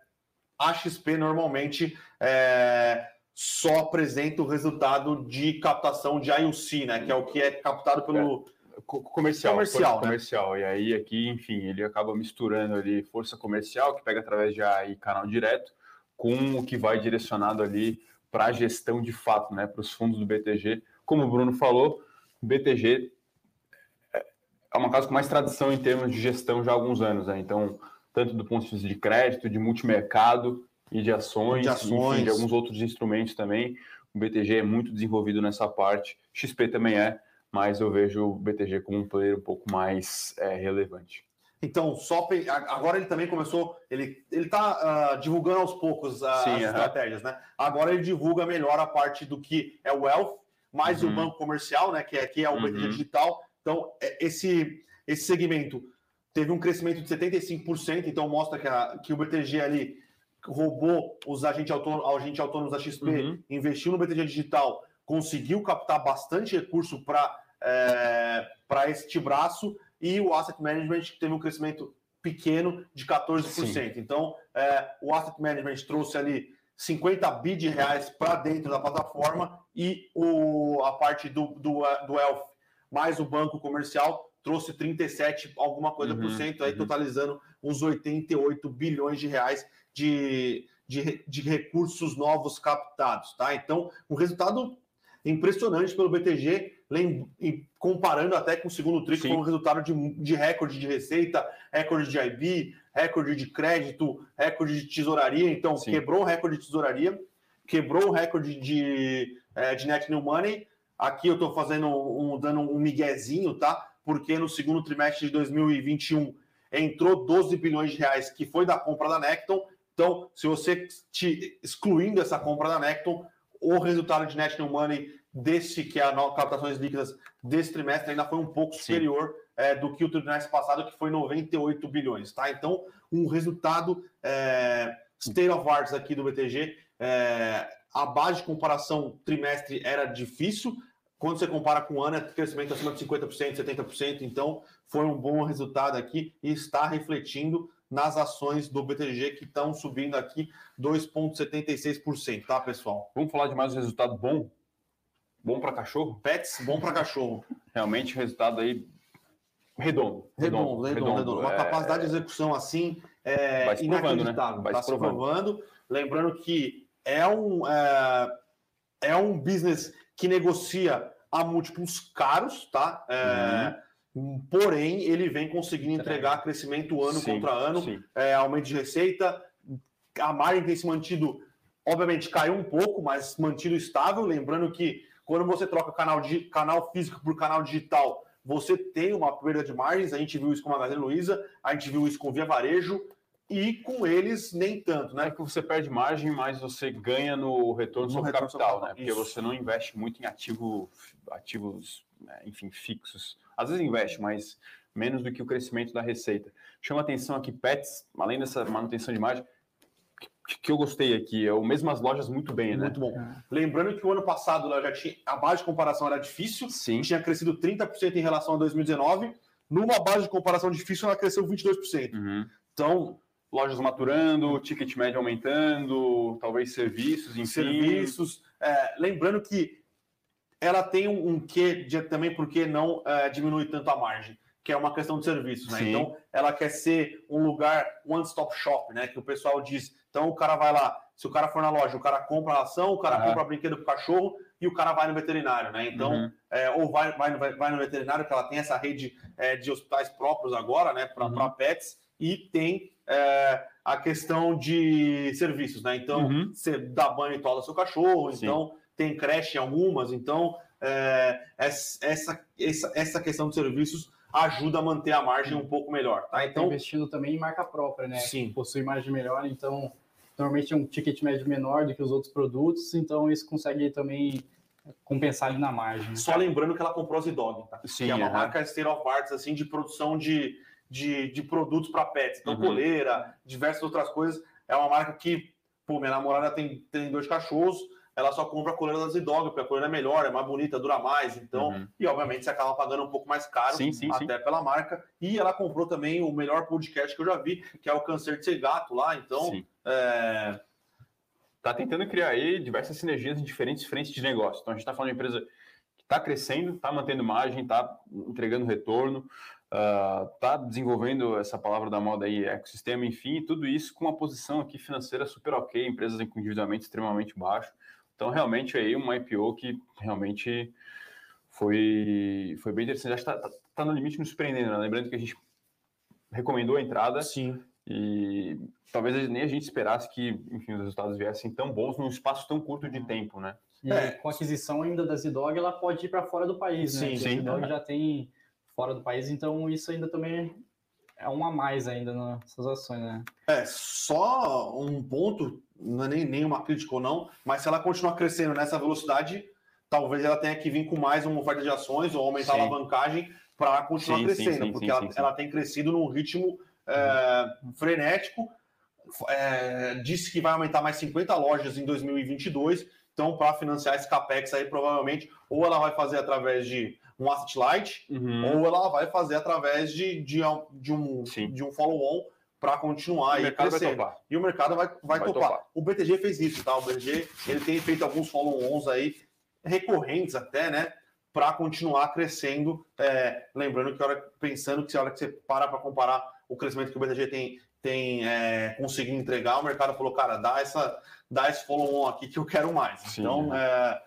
a XP normalmente é, só apresenta o resultado de captação de IUC, né? Que é o que é captado pelo. É comercial, comercial, né? comercial. E aí aqui, enfim, ele acaba misturando ali força comercial que pega através de AI canal direto com o que vai direcionado ali para a gestão de fato, né, para os fundos do BTG. Como o Bruno falou, o BTG é uma casa com mais tradição em termos de gestão já há alguns anos, né? Então, tanto do ponto de vista de crédito, de multimercado e de ações, de, ações. Enfim, de alguns outros instrumentos também. O BTG é muito desenvolvido nessa parte, XP também é, mas eu vejo o BTG como um player um pouco mais é, relevante. Então, só agora ele também começou, ele ele está uh, ah, divulgando aos poucos Sim, as estratégias, né? Agora ele divulga melhor a parte do que é o wealth, mais uhum. o banco comercial, né? Que é, é o uhum. BTG digital. Então, é, esse esse segmento teve um crescimento de 75%, então mostra que, a, que o BTG ali roubou os agentes autônomos, agente autônomos da XP, uhum. investiu no BTG digital, conseguiu captar bastante recurso para é, para este braço e o asset management teve um crescimento pequeno de 14%. Sim. Então, é, o asset management trouxe ali 50 bi de reais para dentro da plataforma e o, a parte do, do, do Elf mais o banco comercial trouxe 37 alguma coisa uhum, por cento, aí uhum. totalizando uns 88 bilhões de reais de, de, de recursos novos captados, tá? Então, um resultado impressionante pelo BTG, comparando até com o segundo TRI, foi um resultado de, de recorde de receita, recorde de IB, recorde de crédito, recorde de tesouraria. Então, Sim. quebrou o recorde de tesouraria, quebrou o recorde de, é, de net new money. Aqui eu estou fazendo um, dando um miguezinho, tá? Porque no segundo trimestre de 2021 entrou 12 bilhões de reais, que foi da compra da Necton. Então, se você te, excluindo essa compra da Necton, o resultado de net new money desse que é a captações líquidas desse trimestre ainda foi um pouco Sim. superior é, do que o trimestre passado, que foi 98 bilhões, tá? Então, um resultado é, state of arts aqui do BTG. É, a base de comparação trimestre era difícil. Quando você compara com o ano, é crescimento acima de 50%, 70%. Então, foi um bom resultado aqui e está refletindo nas ações do BTG que estão subindo aqui 2,76%, tá, pessoal? Vamos falar de mais um resultado bom? Bom para cachorro? Pets, bom para cachorro. Realmente, resultado aí redondo. Redondo, redondo, redondo. redondo. Uma é... capacidade de execução assim é Vai se inacreditável. Né? Vai se provando. provando. Lembrando que é um, é, é um business que negocia a múltiplos caros, tá? É, uhum Porém, ele vem conseguindo entregar crescimento ano sim, contra ano, é, aumento de receita. A margem tem se mantido, obviamente, caiu um pouco, mas mantido estável. Lembrando que quando você troca canal, de, canal físico por canal digital, você tem uma perda de margens. A gente viu isso com a Magazine Luiza, a gente viu isso com Via Varejo e com eles nem tanto, né? É que você perde margem, mas você ganha no retorno no sobre retorno capital, né? Porque você não investe muito em ativo, ativos, enfim, fixos às vezes investe, mas menos do que o crescimento da receita. Chama atenção aqui Pets, além dessa manutenção de margem, que eu gostei aqui, é o mesmo as lojas muito bem, né? Muito bom. Lembrando que o ano passado já tinha a base de comparação era difícil, Sim. tinha crescido 30% em relação a 2019. numa base de comparação difícil, ela cresceu 22%. Uhum. Então, lojas maturando, ticket médio aumentando, talvez serviços, enfim. Serviços. É, lembrando que ela tem um, um quê de, também porque não é, diminui tanto a margem, que é uma questão de serviços, né? Então, ela quer ser um lugar one-stop shop, né? Que o pessoal diz. Então, o cara vai lá, se o cara for na loja, o cara compra a ação, o cara uhum. compra brinquedo pro cachorro e o cara vai no veterinário, né? Então, uhum. é, ou vai, vai, vai, no veterinário, que ela tem essa rede é, de hospitais próprios agora, né? Para uhum. pets, e tem a questão de serviços, né? Então, uhum. você dá banho e toda seu cachorro, Sim. então tem creche em algumas, então é, essa, essa, essa questão de serviços ajuda a manter a margem um pouco melhor, tá? Então, investindo também em marca própria, né? Sim. Possui margem melhor, então normalmente é um ticket médio menor do que os outros produtos, então isso consegue também compensar ali na margem. Só lembrando que ela comprou a Zidog, tá? Sim, que é uma marca state of arts, assim, de produção de de, de produtos para pets. Então, uhum. coleira, diversas outras coisas. É uma marca que, pô, minha namorada tem, tem dois cachorros, ela só compra a coleira da Zidog, porque a coleira é melhor, é mais bonita, dura mais. Então, uhum. e obviamente você acaba pagando um pouco mais caro, sim, sim, até sim. pela marca. E ela comprou também o melhor podcast que eu já vi, que é o Câncer de Ser Gato lá. Então, é... tá tentando criar aí diversas sinergias em diferentes frentes de negócio. Então, a gente está falando de uma empresa que está crescendo, está mantendo margem, está entregando retorno está uh, desenvolvendo essa palavra da moda aí, ecossistema, enfim, tudo isso com uma posição aqui financeira super ok, empresas com endividamento extremamente baixo. Então, realmente, aí uma IPO que realmente foi, foi bem interessante. Acho que está tá, tá no limite nos surpreendendo, né? Lembrando que a gente recomendou a entrada. Sim. E talvez nem a gente esperasse que, enfim, os resultados viessem tão bons num espaço tão curto de tempo, né? E é. com a aquisição ainda da Zidog, ela pode ir para fora do país, sim, né? Sim. A Zidog já tem fora do país, então isso ainda também é um a mais ainda nessas ações, né? É, só um ponto, não é nem, nem uma crítica ou não, mas se ela continuar crescendo nessa velocidade, talvez ela tenha que vir com mais uma oferta de ações ou aumentar sim. a alavancagem para continuar sim, crescendo, sim, porque ela, ela, tem crescido num ritmo é, frenético. É, disse que vai aumentar mais 50 lojas em 2022. Então, para financiar esse capex aí, provavelmente, ou ela vai fazer através de um asset light, uhum. ou ela vai fazer através de, de, de um, de um follow-on para continuar aí crescendo. E o mercado vai, vai, vai topar. topar. O BTG fez isso, tá? O BTG ele tem feito alguns follow-ons aí, recorrentes até, né? Para continuar crescendo. É, lembrando que, hora, pensando que a hora que você para para comparar o crescimento que o BTG tem, tem é, conseguido entregar, o mercado falou, cara, dá, essa, dá esse follow-on aqui que eu quero mais. Sim, então, é,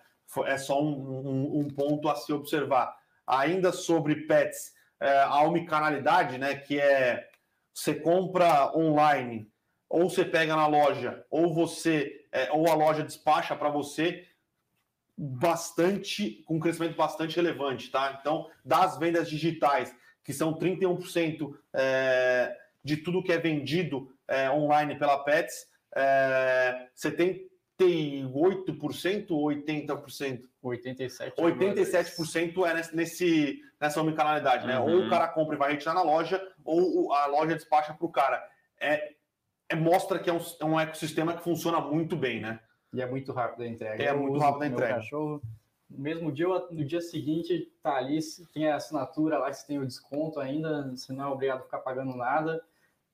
é só um, um, um ponto a se observar ainda sobre pets, é, a omnicanalidade, né, que é você compra online, ou você pega na loja, ou você é, ou a loja despacha para você, bastante com um crescimento bastante relevante, tá? Então, das vendas digitais, que são 31% é, de tudo que é vendido é, online pela Pets, é, você tem 88% ou 80%? 87%. 87% é nesse, nesse, nessa omnicanalidade, né? Uhum. Ou o cara compra e vai retirar na loja, ou a loja despacha para o cara. É, é, mostra que é um, é um ecossistema que funciona muito bem, né? E é muito rápido a entrega. É eu muito rápido a entrega. Cachorro, mesmo dia, no dia seguinte, tá ali, tem a assinatura lá, se tem o desconto ainda, você não é obrigado a ficar pagando nada.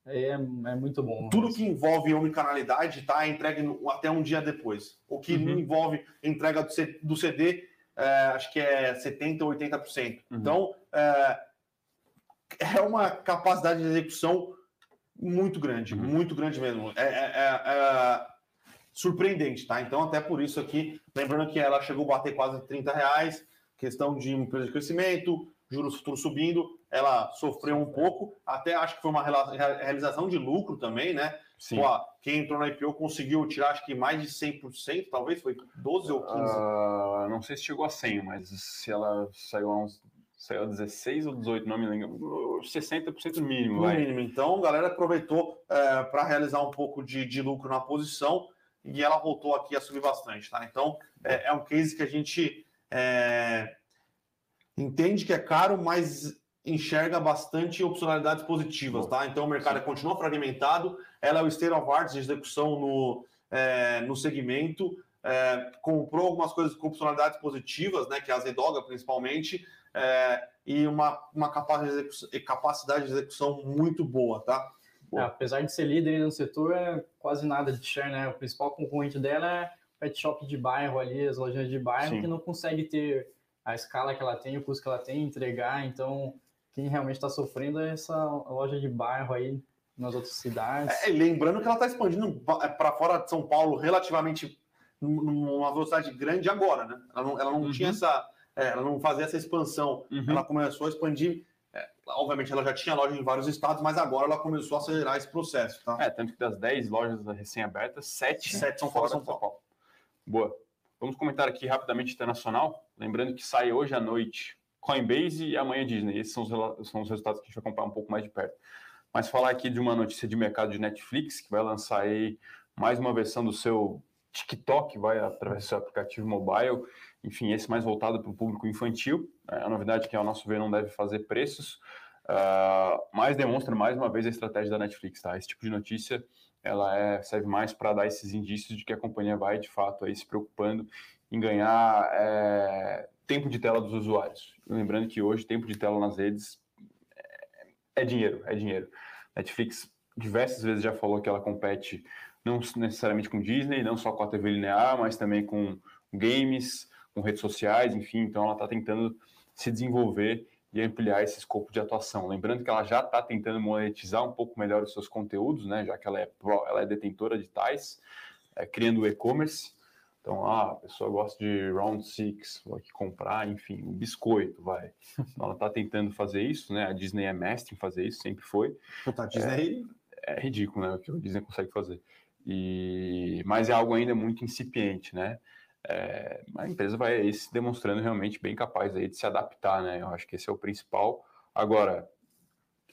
É, é muito bom. Tudo que envolve omnicanalidade está entregue até um dia depois. O que uhum. envolve entrega do CD, é, acho que é 70% ou 80%. Uhum. Então, é, é, uma capacidade de execução muito grande, uhum. muito grande mesmo. É, é, é, é, surpreendente, tá? Então, até por isso aqui, lembrando que ela chegou a bater quase 30 reais, questão de empresa de crescimento, juros futuros subindo, ela sofreu um pouco, até acho que foi uma realização de lucro também, né? Sim. Pô, quem entrou na IPO conseguiu tirar acho que mais de 100%, talvez foi 12 ou 15. Uh, ah, não sei se chegou a 100, mas se ela saiu a uns saiu a 16 ou 18, não me lembro, 60% mínimo. Mínimo. Então, a galera aproveitou é, para realizar um pouco de, de lucro na posição e ela voltou aqui a subir bastante, tá? Então, é, é um case que a gente é, entende que é caro, mas enxerga bastante opcionalidades positivas, tá? Então o mercado Sim. continua fragmentado, ela é o state of art de execução no, é, no segmento, é, comprou algumas coisas com opcionalidades positivas, né? Que é a Zedoga principalmente, é, e uma, uma capacidade de execução muito boa, tá? É, apesar de ser líder no setor, é quase nada de share, né? O principal concorrente dela é pet shop de bairro ali, as lojas de bairro, Sim. que não consegue ter a escala que ela tem, o custo que ela tem, entregar. Então, quem realmente está sofrendo é essa loja de bairro aí nas outras cidades. É, lembrando que ela está expandindo é, para fora de São Paulo relativamente numa velocidade grande agora, né? Ela não, ela não uhum. tinha essa, ela não fazia essa expansão. Uhum. Ela começou a expandir. É, obviamente, ela já tinha loja em vários estados, mas agora ela começou a acelerar esse processo. Tá? É, tanto que das 10 lojas recém-abertas, 7, sete são fora de São Paulo. Paulo. Boa. Vamos comentar aqui rapidamente internacional. Lembrando que sai hoje à noite Coinbase e amanhã Disney. Esses são os, são os resultados que a gente vai acompanhar um pouco mais de perto. Mas falar aqui de uma notícia de mercado de Netflix, que vai lançar aí mais uma versão do seu TikTok, vai através do seu aplicativo mobile. Enfim, esse mais voltado para o público infantil. É, a novidade é que, ao nosso ver, não deve fazer preços. Uh, mas demonstra mais uma vez a estratégia da Netflix, tá? Esse tipo de notícia ela é, serve mais para dar esses indícios de que a companhia vai de fato aí se preocupando em ganhar é, tempo de tela dos usuários. Lembrando que hoje tempo de tela nas redes é, é dinheiro, é dinheiro. Netflix diversas vezes já falou que ela compete não necessariamente com Disney, não só com a TV linear, mas também com games, com redes sociais, enfim. Então ela está tentando se desenvolver e ampliar esse escopo de atuação. Lembrando que ela já está tentando monetizar um pouco melhor os seus conteúdos, né? Já que ela é, ela é detentora de tais, é, criando e-commerce. Então, ah, a pessoa gosta de Round Six, vou aqui comprar, enfim, um biscoito, vai. Então, ela está tentando fazer isso, né? A Disney é mestre em fazer isso, sempre foi. Puta, a Disney é, é ridículo, né? O que a Disney consegue fazer. E, mas é algo ainda muito incipiente, né? É, a empresa vai aí se demonstrando realmente bem capaz aí de se adaptar, né? Eu acho que esse é o principal. Agora,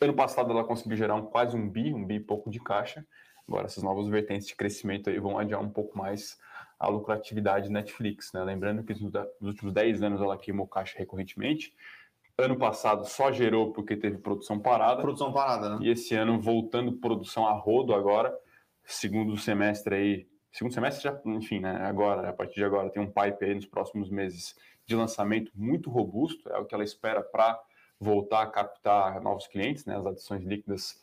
ano passado ela conseguiu gerar um, quase um bi, um bi e pouco de caixa. Agora, essas novas vertentes de crescimento aí vão adiar um pouco mais a lucratividade Netflix, né? Lembrando que nos últimos 10 anos ela queimou caixa recorrentemente. Ano passado só gerou porque teve produção parada. Produção parada, né? E esse ano voltando produção a rodo agora, segundo semestre aí, segundo semestre já, enfim, né? Agora, a partir de agora tem um pipe aí nos próximos meses de lançamento muito robusto, é o que ela espera para voltar a captar novos clientes, né? As adições líquidas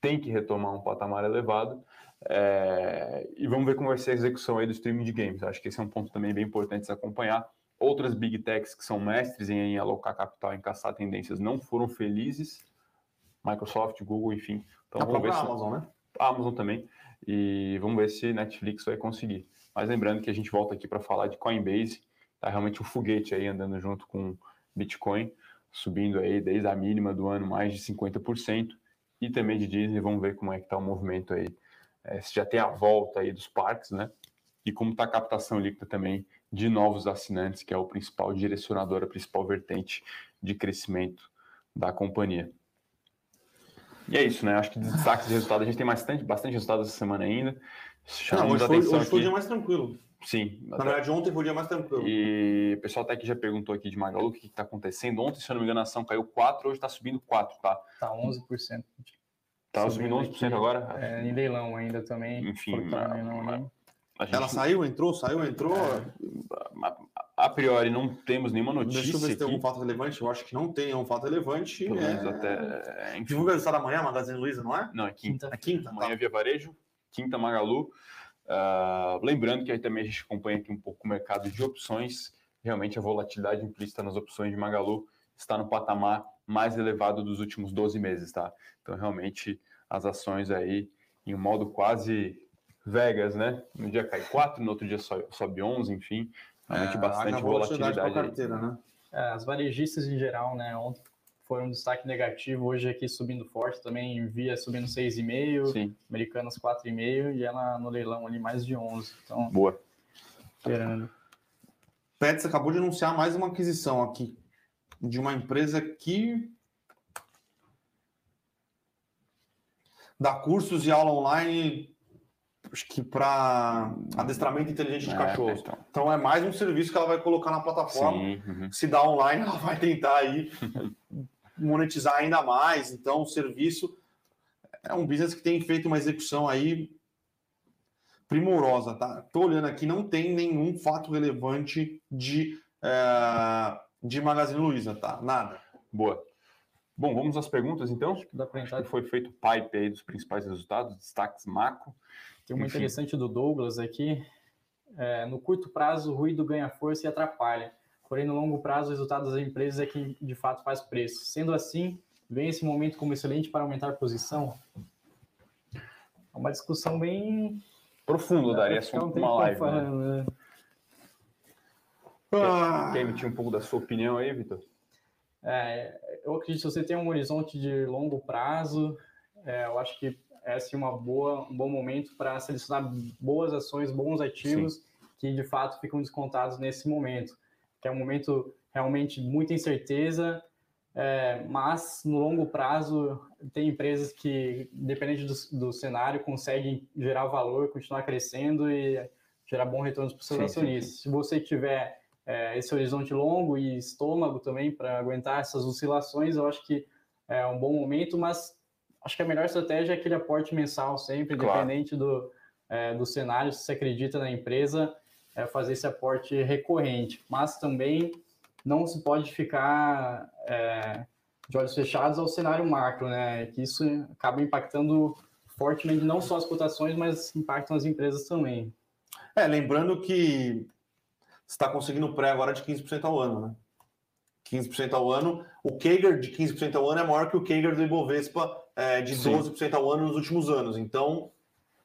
têm que retomar um patamar elevado. É, e vamos ver como vai ser a execução aí do streaming de games. Acho que esse é um ponto também bem importante de acompanhar. Outras big techs que são mestres em alocar capital, em caçar tendências, não foram felizes. Microsoft, Google, enfim. Então, a vamos ver se... Amazon, né? A Amazon também. E vamos ver se Netflix vai conseguir. Mas lembrando que a gente volta aqui para falar de Coinbase. Tá realmente um foguete aí andando junto com Bitcoin, subindo aí desde a mínima do ano mais de 50%. E também de Disney, vamos ver como é que está o movimento aí é, já tem a volta aí dos parques, né? E como está a captação líquida também de novos assinantes, que é o principal direcionador, a principal vertente de crescimento da companhia. E é isso, né? Acho que de destaques de resultado, a gente tem bastante, bastante resultado essa semana ainda. Não, hoje, foi, hoje foi o dia mais tranquilo. Sim. Na até... verdade, ontem foi o dia mais tranquilo. E o pessoal até que já perguntou aqui de Magalu o que está acontecendo. Ontem, se eu não me engano, a ação caiu 4, hoje está subindo 4, tá? Tá 11%. Tá subindo 11% aqui, agora? É, em leilão ainda também. Enfim, leilão, a gente... ela saiu, entrou, saiu, entrou. É, a priori não temos nenhuma notícia. Deixa eu ver se tem algum fato relevante. Eu acho que não tem nenhum fato relevante. Pelo menos é... até. Enfim. Divulga resultado amanhã, Magazine Luiza, não é? Não, é quinta. É quinta. Amanhã tá. via varejo, quinta Magalu. Uh, lembrando que aí também a gente acompanha aqui um pouco o mercado de opções. Realmente a volatilidade implícita nas opções de Magalu está no patamar mais elevado dos últimos 12 meses, tá? Então, realmente, as ações aí em um modo quase Vegas, né? Um dia cai 4, no outro dia sobe 11, enfim, realmente é, bastante volatilidade. Carteira, né? é, as varejistas em geral, né? Ontem foi um destaque negativo, hoje aqui subindo forte também, via subindo 6,5, Americanas 4,5 e ela no leilão ali mais de 11. Então, Boa. Esperando. Pets acabou de anunciar mais uma aquisição aqui de uma empresa que dá cursos de aula online acho que para adestramento inteligente de é, cachorros. Então. então. é mais um serviço que ela vai colocar na plataforma. Sim, uhum. Se dá online, ela vai tentar aí monetizar ainda mais. Então o serviço é um business que tem feito uma execução aí primorosa, tá? Tô olhando aqui, não tem nenhum fato relevante de, é, de Magazine Luiza, tá? Nada. Boa. Bom, vamos às perguntas então. Acho que dá para entrar. Acho que foi feito pipe aí dos principais resultados, destaques macro. Tem uma Enfim. interessante do Douglas aqui. É, no curto prazo, o ruído ganha força e atrapalha. Porém, no longo prazo, o resultado das empresas é que de fato faz preço. Sendo assim, vem esse momento como excelente para aumentar a posição? É uma discussão bem profunda, daria assunto uma live. Né? Falando, né? Ah. Quer emitir um pouco da sua opinião aí, Vitor? É, eu acredito que você tem um horizonte de longo prazo, é, eu acho que é assim, uma boa, um bom momento para selecionar boas ações, bons ativos Sim. que de fato ficam descontados nesse momento, que é um momento realmente muita incerteza, é, mas no longo prazo tem empresas que, dependente do, do, cenário, conseguem gerar valor, continuar crescendo e gerar bons retornos para os seus acionistas. Se você tiver é, esse horizonte longo e estômago também para aguentar essas oscilações, eu acho que é um bom momento, mas acho que a melhor estratégia é aquele aporte mensal sempre, claro. independente do, é, do cenário, se você acredita na empresa, é fazer esse aporte recorrente. Mas também não se pode ficar é, de olhos fechados ao cenário macro, né? Que isso acaba impactando fortemente não só as cotações, mas impactam as empresas também. É, lembrando que está conseguindo pré agora de 15% ao ano, né? 15% ao ano. O Kager de 15% ao ano é maior que o Kager do Ibovespa é, de Sim. 12% ao ano nos últimos anos. Então.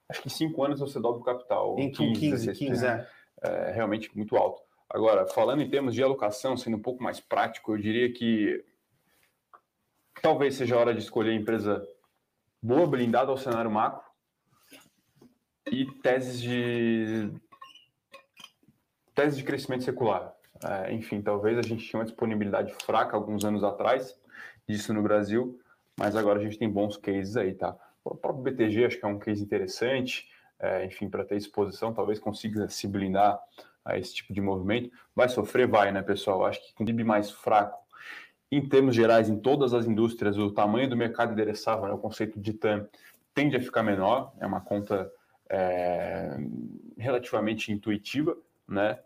Acho que em 5 anos você dobra o capital. Em 15, 15, 15 é. é. Realmente muito alto. Agora, falando em termos de alocação, sendo um pouco mais prático, eu diria que talvez seja a hora de escolher a empresa boa, blindada ao cenário macro e teses de tese de crescimento secular. É, enfim, talvez a gente tinha uma disponibilidade fraca alguns anos atrás disso no Brasil, mas agora a gente tem bons cases aí, tá? O próprio BTG acho que é um case interessante, é, enfim, para ter exposição, talvez consiga se blindar a esse tipo de movimento. Vai sofrer? Vai, né, pessoal? Acho que com PIB mais fraco, em termos gerais, em todas as indústrias, o tamanho do mercado endereçável, né, o conceito de TAM, tende a ficar menor, é uma conta é, relativamente intuitiva, né?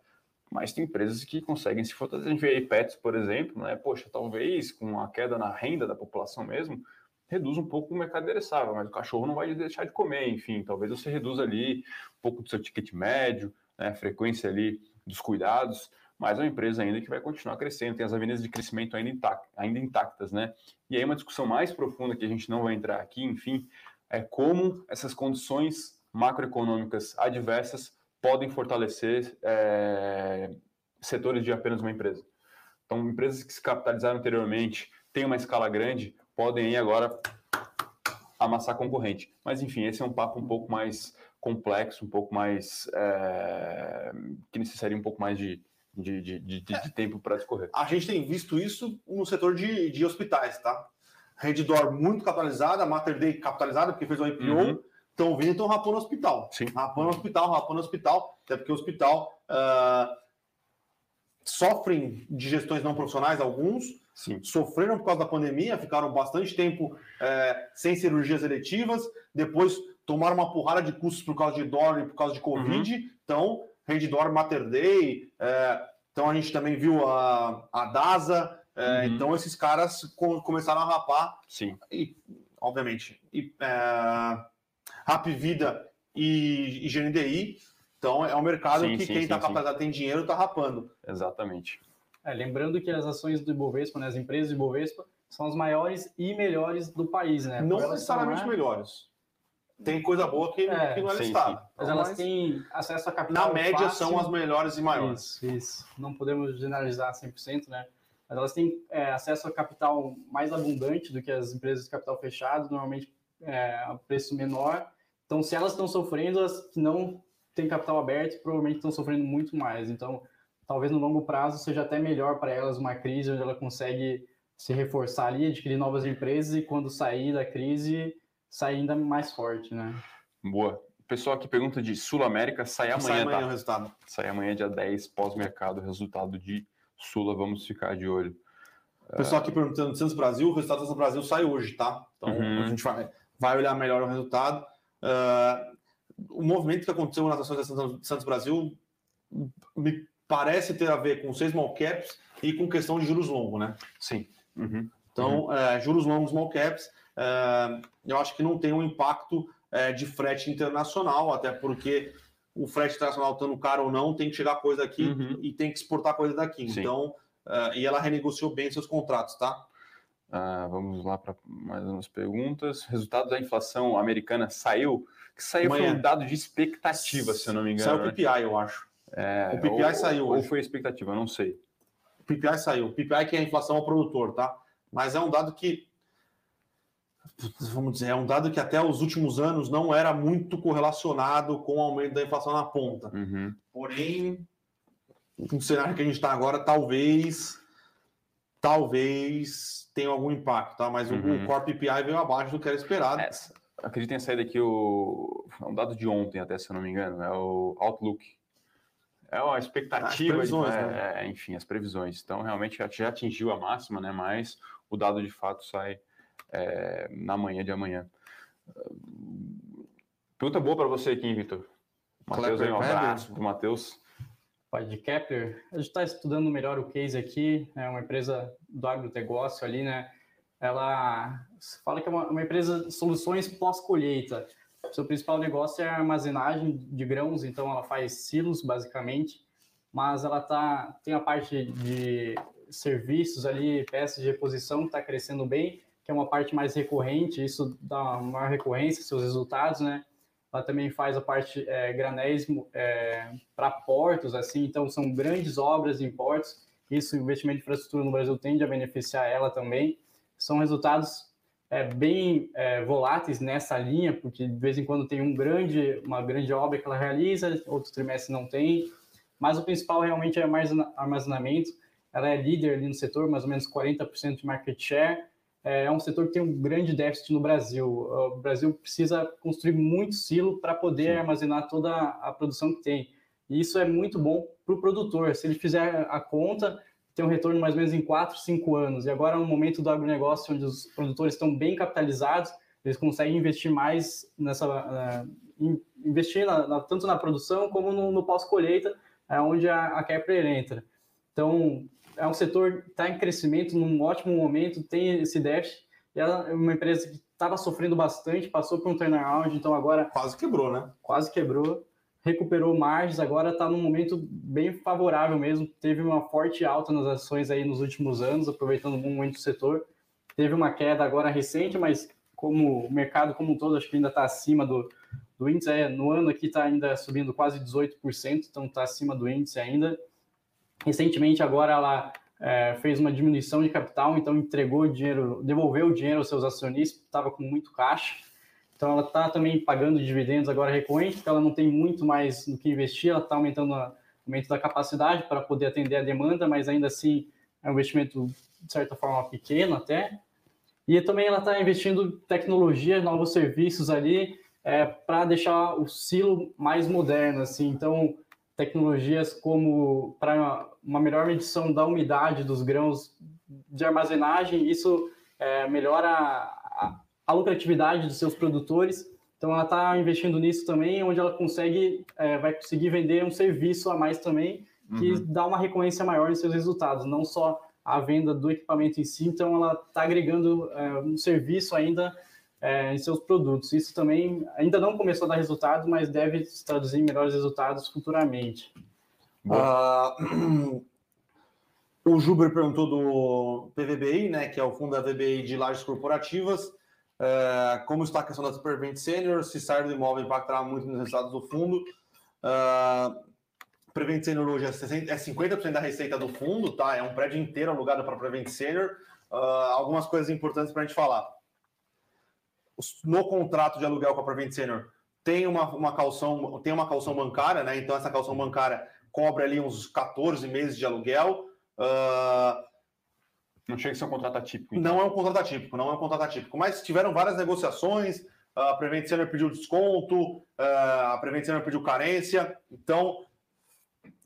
Mas tem empresas que conseguem se vê aí Pets, por exemplo, né? Poxa, talvez com a queda na renda da população mesmo, reduz um pouco o mercado endereçável, mas o cachorro não vai deixar de comer, enfim, talvez você reduza ali um pouco do seu ticket médio, né, a frequência ali dos cuidados, mas é uma empresa ainda que vai continuar crescendo, tem as avenidas de crescimento ainda, ainda intactas, né? E aí uma discussão mais profunda que a gente não vai entrar aqui, enfim, é como essas condições macroeconômicas adversas podem fortalecer é, setores de apenas uma empresa. Então, empresas que se capitalizaram anteriormente, têm uma escala grande, podem aí agora amassar concorrente. Mas, enfim, esse é um papo um pouco mais complexo, um pouco mais. É, que necessitaria um pouco mais de, de, de, de, de tempo para discorrer. A gente tem visto isso no setor de, de hospitais, tá? Reddor muito capitalizada, Mater Day capitalizada, porque fez um IPO. Uhum estão vindo e estão rapando no hospital. Sim. Rapando no hospital, rapando no hospital, até porque o hospital uh, sofrem de gestões não profissionais, alguns, Sim. sofreram por causa da pandemia, ficaram bastante tempo uh, sem cirurgias eletivas, depois tomaram uma porrada de custos por causa de dólar e por causa de Covid, uhum. então, Reddor, Mater Day, uh, então a gente também viu a, a DASA, uhum. então esses caras começaram a rapar, Sim. e, obviamente, e, Rap Vida e, e GNDI. Então é um mercado sim, que sim, quem está capazado tem dinheiro está rapando. Exatamente. É, lembrando que as ações do Ibovespa, né, as empresas do Ibovespa, são as maiores e melhores do país, né? Não necessariamente melhores. Tem coisa boa que, é, que não é listada. Mas elas mas... têm acesso a capital. Na média fácil. são as melhores e maiores. Isso, isso. Não podemos generalizar 100%, né? Mas elas têm é, acesso a capital mais abundante do que as empresas de capital fechado, normalmente é, a preço menor. Então, se elas estão sofrendo, as que não têm capital aberto provavelmente estão sofrendo muito mais. Então, talvez no longo prazo seja até melhor para elas uma crise onde ela consegue se reforçar ali, adquirir novas empresas e quando sair da crise, sair ainda mais forte, né? Boa. O pessoal aqui pergunta de Sul América, sai amanhã, sai amanhã tá? o resultado. Sai amanhã, dia 10, pós-mercado, resultado de Sula, vamos ficar de olho. O pessoal aqui perguntando do Santos Brasil, o resultado do Santos Brasil sai hoje, tá? Então uhum. a gente vai vai olhar melhor o resultado. Uh, o movimento que aconteceu nas ações da Santos Brasil me parece ter a ver com seis small caps e com questão de juros longos, né? Sim. Uhum. Então, uhum. É, juros longos, small caps, é, eu acho que não tem um impacto é, de frete internacional, até porque o frete internacional estando caro ou não, tem que chegar coisa aqui uhum. e tem que exportar coisa daqui. Sim. Então, uh, e ela renegociou bem seus contratos, tá? Uh, vamos lá para mais umas perguntas. Resultado da inflação americana saiu? Que saiu foi um dado de expectativa, se eu não me engano. Saiu o PPI, né? eu acho. É, o PPI ou, saiu. Ou hoje. foi expectativa, não sei. O PPI saiu. O PPI que é a inflação ao produtor, tá? Mas é um dado que vamos dizer, é um dado que até os últimos anos não era muito correlacionado com o aumento da inflação na ponta. Uhum. Porém, no cenário que a gente está agora, talvez, talvez tenha algum impacto, tá? Mas uhum. o Core PPI veio abaixo do que era esperado. É, acredito que tenha saído aqui o é um dado de ontem, até se eu não me engano, é o Outlook. É uma expectativa, as de, né? é, enfim, as previsões. Então, realmente já atingiu a máxima, né? Mas o dado de fato sai é, na manhã de amanhã. Pergunta boa para você aqui, Vitor. Matheus, um abraço para o Matheus. Pode Kepler, a gente está estudando melhor o case aqui, é uma empresa do agronegócio ali, né? Ela fala que é uma, uma empresa de soluções pós-colheita. Seu principal negócio é a armazenagem de grãos, então ela faz silos, basicamente, mas ela tá, tem a parte de serviços ali, peças de reposição que está crescendo bem, que é uma parte mais recorrente, isso dá uma recorrência, seus resultados, né? Ela também faz a parte é, granéis é, para portos, assim, então são grandes obras em portos. Isso, o investimento em infraestrutura no Brasil tende a beneficiar ela também. São resultados é, bem é, voláteis nessa linha, porque de vez em quando tem um grande, uma grande obra que ela realiza, outros trimestres não tem. Mas o principal realmente é armazenamento. Ela é líder ali no setor, mais ou menos 40% de market share é, é um setor que tem um grande déficit no Brasil. O Brasil precisa construir muito silo para poder Sim. armazenar toda a produção que tem. E isso é muito bom para o produtor. Se ele fizer a conta, tem um retorno mais ou menos em 4, 5 anos. E agora, no momento do agronegócio, onde os produtores estão bem capitalizados, eles conseguem investir mais nessa. Uh, investir na, na, tanto na produção como no, no pós-colheita, é onde a, a Kepler entra. Então, é um setor que está em crescimento, num ótimo momento, tem esse déficit. E ela é uma empresa que estava sofrendo bastante, passou por um turnaround, então agora. Quase quebrou, né? Quase quebrou. Recuperou margens, agora está num momento bem favorável mesmo. Teve uma forte alta nas ações aí nos últimos anos, aproveitando muito o setor. Teve uma queda agora recente, mas como o mercado como um todo, acho que ainda está acima do, do índice. É, no ano aqui está ainda subindo quase 18%, então está acima do índice ainda. Recentemente, agora ela é, fez uma diminuição de capital, então entregou dinheiro, devolveu o dinheiro aos seus acionistas, estava com muito caixa. Então ela está também pagando dividendos agora recorrentes, porque ela não tem muito mais no que investir, ela está aumentando o aumento da capacidade para poder atender a demanda, mas ainda assim é um investimento de certa forma pequeno até. E também ela está investindo tecnologia, novos serviços ali é, para deixar o silo mais moderno, assim. Então tecnologias como para uma melhor medição da umidade dos grãos de armazenagem, isso é, melhora a, a, lucratividade dos seus produtores. Então, ela está investindo nisso também, onde ela consegue, é, vai conseguir vender um serviço a mais também, que uhum. dá uma recorrência maior em seus resultados, não só a venda do equipamento em si. Então, ela está agregando é, um serviço ainda é, em seus produtos. Isso também ainda não começou a dar resultado, mas deve se traduzir em melhores resultados futuramente. Uh, o Juber perguntou do PVBI, né, que é o fundo da VBI de lajes corporativas. Uh, como está a questão da Supervent Senior? Se sair do imóvel impactará muito nos resultados do fundo. Uh, Prevent Senior hoje é, 60, é 50% da receita do fundo, tá? É um prédio inteiro alugado para Prevent Senior. Uh, algumas coisas importantes para a gente falar no contrato de aluguel com a Prevent Senior tem uma, uma calção, tem uma calção bancária, né? Então essa calção bancária cobre ali uns 14 meses de aluguel. Uh... Não chega a ser um contrato atípico. Então. Não é um contrato atípico, não é um contrato atípico. Mas tiveram várias negociações. A Prevent Senior pediu desconto, a Prevent Senior pediu carência. Então,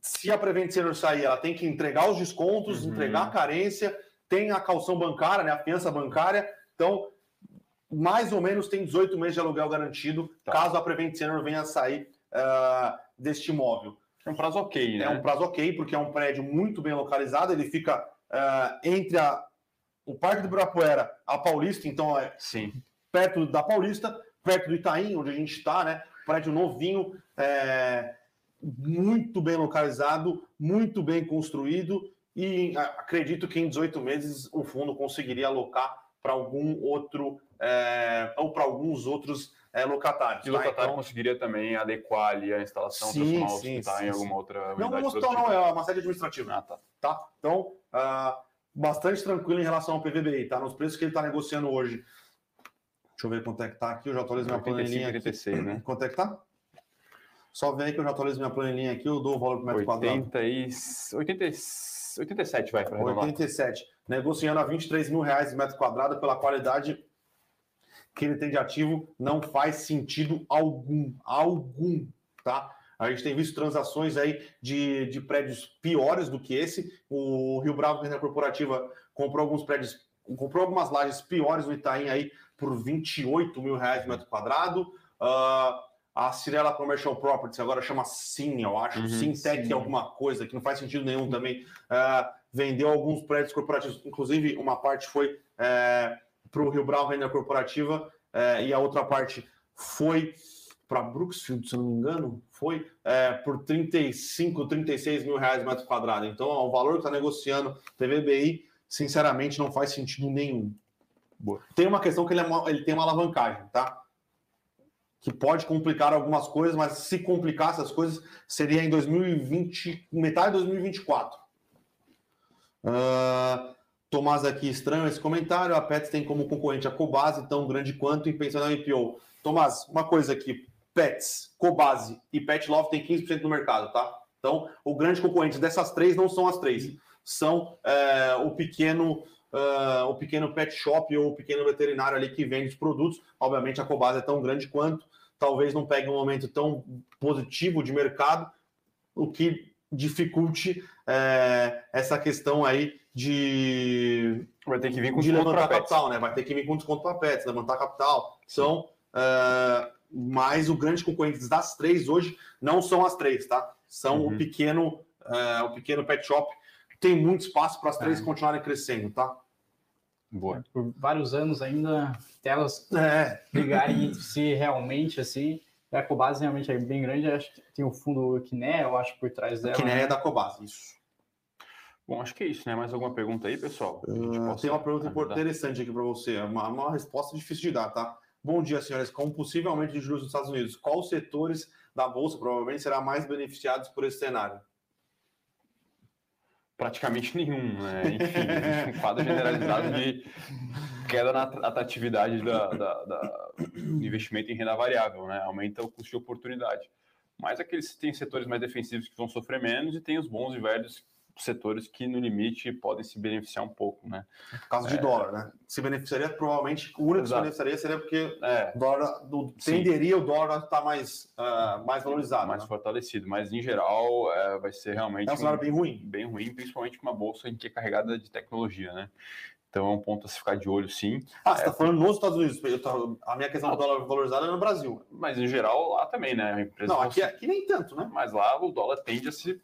se a Prevent Senior sair, ela tem que entregar os descontos, uhum. entregar a carência, tem a calção bancária, né? A fiança bancária. Então, mais ou menos tem 18 meses de aluguel garantido, tá. caso a Prevent Senior venha a sair uh, deste imóvel. É um prazo ok, né? É um prazo ok, porque é um prédio muito bem localizado, ele fica uh, entre a o Parque do Ibirapuera, a Paulista, então é Sim. perto da Paulista, perto do Itaim, onde a gente está, né? Prédio novinho, é, muito bem localizado, muito bem construído e acredito que em 18 meses o fundo conseguiria alocar para algum outro é, ou para alguns outros é, locatários. E o tá? locatário então, conseguiria também adequar ali a instalação, sim, transformar o sim, hospital sim, em alguma outra Não, no hospital não, é uma sede administrativa. Ah, tá. tá? Então, ah, bastante tranquilo em relação ao PVBI, tá? Nos preços que ele está negociando hoje. Deixa eu ver quanto é que tá aqui, eu já atualizo minha 85, planilhinha aqui. 86, né? Quanto é que tá? Só vem aí que eu já atualizo minha planilhinha aqui, eu dou o valor por metro quadrado. 80 e... 80... 87 vai para arredondar. 87. Negociando a 23 mil reais metro quadrado pela qualidade que ele tem de ativo, não faz sentido algum. Algum, tá? A gente tem visto transações aí de, de prédios piores do que esse. O Rio Bravo, Renda Corporativa, comprou alguns prédios, comprou algumas lajes piores no Itaim aí por 28 mil reais metro quadrado. Ah, a Cirela Commercial Properties, agora chama Sim, eu acho. Uhum, Sintec Sim. alguma coisa, que não faz sentido nenhum também. Ah, vendeu alguns prédios corporativos, inclusive uma parte foi para o Rio Bravo Renda Corporativa eh, e a outra parte foi para Brooksfield, se não me engano, foi eh, por 35, 36 mil reais metro quadrado. Então, ó, o valor que está negociando TVBI, sinceramente, não faz sentido nenhum. Boa. Tem uma questão que ele, é uma- ele tem uma alavancagem, tá? Que pode complicar algumas coisas, mas se complicar essas coisas, seria em 2020, metade de 2024. Ah, Tomás aqui, estranho esse comentário. A Pets tem como concorrente a Cobase, tão grande quanto em pensando na IPO. Tomás, uma coisa aqui: Pets, Cobase e Pet Love tem 15% do mercado, tá? Então, o grande concorrente dessas três não são as três, são é, o pequeno. É, o pequeno pet shop ou o pequeno veterinário ali que vende os produtos. Obviamente, a Cobase é tão grande quanto, talvez não pegue um momento tão positivo de mercado, o que dificulte é, essa questão aí de, Vai ter que vir com de levantar capital, né? Vai ter que vir com desconto para pets, levantar capital. Então, é, mas o grande concorrente das três hoje não são as três, tá? São Uhum. o pequeno, é, o pequeno pet shop. Tem muito espaço para as três É. continuarem crescendo, tá? Boa. Por vários anos ainda, até elas É, brigarem entre si realmente, assim. A Cobase realmente é bem grande, acho que tem o fundo Kiné, eu acho, por trás dela. que nem né? é da Cobase, isso. Bom, acho que é isso, né? Mais alguma pergunta aí, pessoal? Que a gente possa tem uma pergunta ajudar? interessante aqui para você, é uma, uma resposta difícil de dar, tá? Bom dia, senhores. Com possível aumento de juros nos Estados Unidos, quais setores da Bolsa provavelmente será mais beneficiados por esse cenário? Praticamente nenhum, né? Enfim, um quadro generalizado de queda na atratividade da, da- da- do investimento em renda variável, né? Aumenta o custo de oportunidade. Mas aqueles tem setores mais defensivos que vão sofrer menos e tem os bons e velhos setores que, no limite, podem se beneficiar um pouco, né? Por causa de dólar, né? Se beneficiaria, provavelmente, o único que se beneficiaria seria porque É, dólar do, Sim. tenderia o dólar a estar mais, ah, mais valorizado. mais né? fortalecido. Mas, em geral, é, vai ser realmente É um cenário bem ruim. bem ruim, principalmente com uma bolsa em que é carregada de tecnologia, né? Então é um ponto a se ficar de olho, sim. Ah, você está falando nos Estados Unidos. Tô- a minha questão do dólar valorizado é no Brasil. Mas, em geral, lá também, né? Não, aqui, se- aqui nem tanto, né? mas lá o dólar tende a se,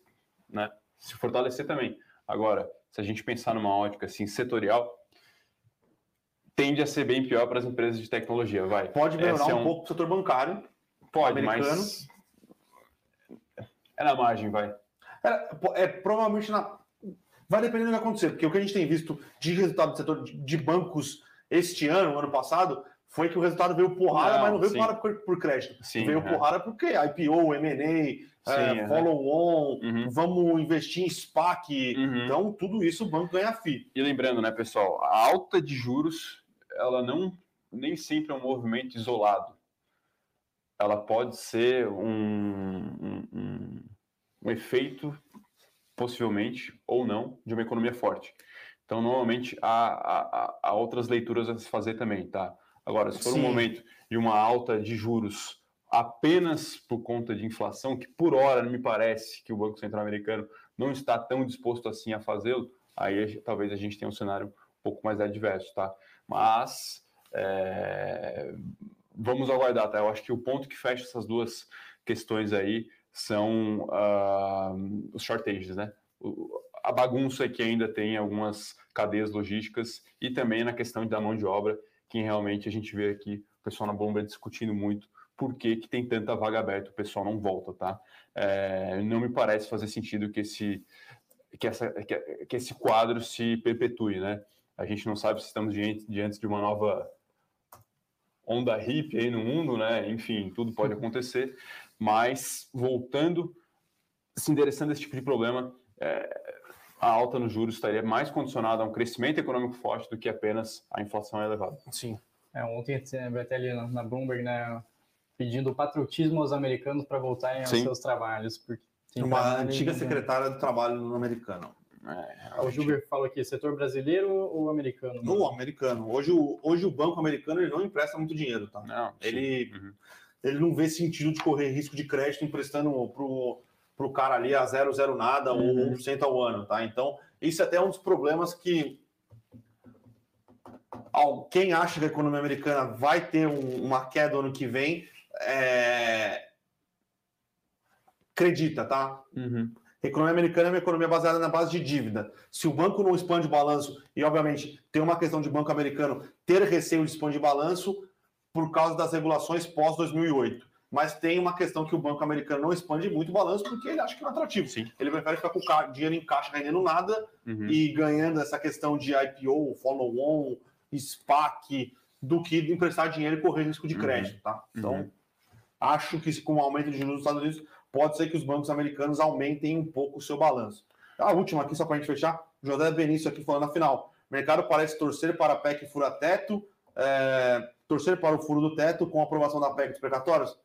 né, se fortalecer também. Agora, se a gente pensar numa ótica assim, setorial, tende a ser bem pior para as empresas de tecnologia, vai. Pode melhorar é um, um- pouco o setor bancário. Pode, americano. mas é na margem, vai. É, é provavelmente na. Vai depender do que acontecer, porque o que a gente tem visto de resultado do setor de, de bancos este ano, ano passado, foi que o resultado veio porrada, Não, mas não veio sim. porrada por, por crédito. Sim, veio é. porrada porque IPO, M&A, é, follow-on, Uhum. vamos investir em SPAC. Uhum. Então, tudo isso o banco ganha FII. E lembrando, né, pessoal, a alta de juros, ela não nem sempre é um movimento isolado. Ela pode ser um, um, um- um efeito, possivelmente, ou não, de uma economia forte. Então, normalmente, há, há- há outras leituras a se fazer também, tá? Agora, se for Sim. um momento de uma alta de juros apenas por conta de inflação, que por hora me parece que o Banco Central Americano não está tão disposto assim a fazê-lo, aí talvez a gente tenha um cenário um pouco mais adverso, tá? Mas é, vamos aguardar, tá? Eu acho que o ponto que fecha essas duas questões aí são ah, os shortages, né? A bagunça é que ainda tem algumas cadeias logísticas e também na questão da mão de obra, que realmente a gente vê aqui o pessoal na Bloomberg discutindo muito por que, que tem tanta vaga aberta, o pessoal não volta, tá? É, não me parece fazer sentido que esse, que, essa, que, que, esse quadro se perpetue, né? A gente não sabe se estamos diante, diante de uma nova onda hippie aí no mundo, né? Enfim, tudo pode acontecer, mas voltando, se endereçando a esse tipo de problema, é, a alta nos juros estaria mais condicionada a um crescimento econômico forte do que apenas a inflação elevada. Sim. É, ontem até ali na, Bloomberg, né, pedindo patriotismo aos americanos para voltarem aos Sim. seus trabalhos. Porque Uma antiga secretária do trabalho no americano. É, o Gilbert falou aqui, setor brasileiro ou americano? O americano. Hoje o, hoje o banco americano ele não empresta muito dinheiro, tá? Não, ele, uhum. ele não vê sentido de correr risco de crédito emprestando pro para o cara ali a zero, zero nada uhum. ou 1% ao ano, tá? Então, isso é até um dos problemas que quem acha que a economia americana vai ter um, uma queda ano que vem, é... acredita, tá? Uhum. A economia americana é uma economia baseada na base de dívida. Se o banco não expande o balanço, e obviamente tem uma questão de banco americano ter receio de expandir balanço por causa das regulações pós-2008 mas tem uma questão que o banco americano não expande muito o balanço porque ele acha que é atrativo. Sim. Ele prefere ficar com o dinheiro em caixa rendendo nada uhum. e ganhando essa questão de IPO, follow-on, SPAC, do que emprestar dinheiro e correr risco de uhum. crédito, tá? Então, uhum. acho que com o aumento de juros nos Estados Unidos, pode ser que os bancos americanos aumentem um pouco o seu balanço. A última aqui, só para a gente fechar, José Benício aqui falando na final. O mercado parece torcer para a PEC fura-teto, é, torcer para o furo do teto com a aprovação da PEC dos precatórios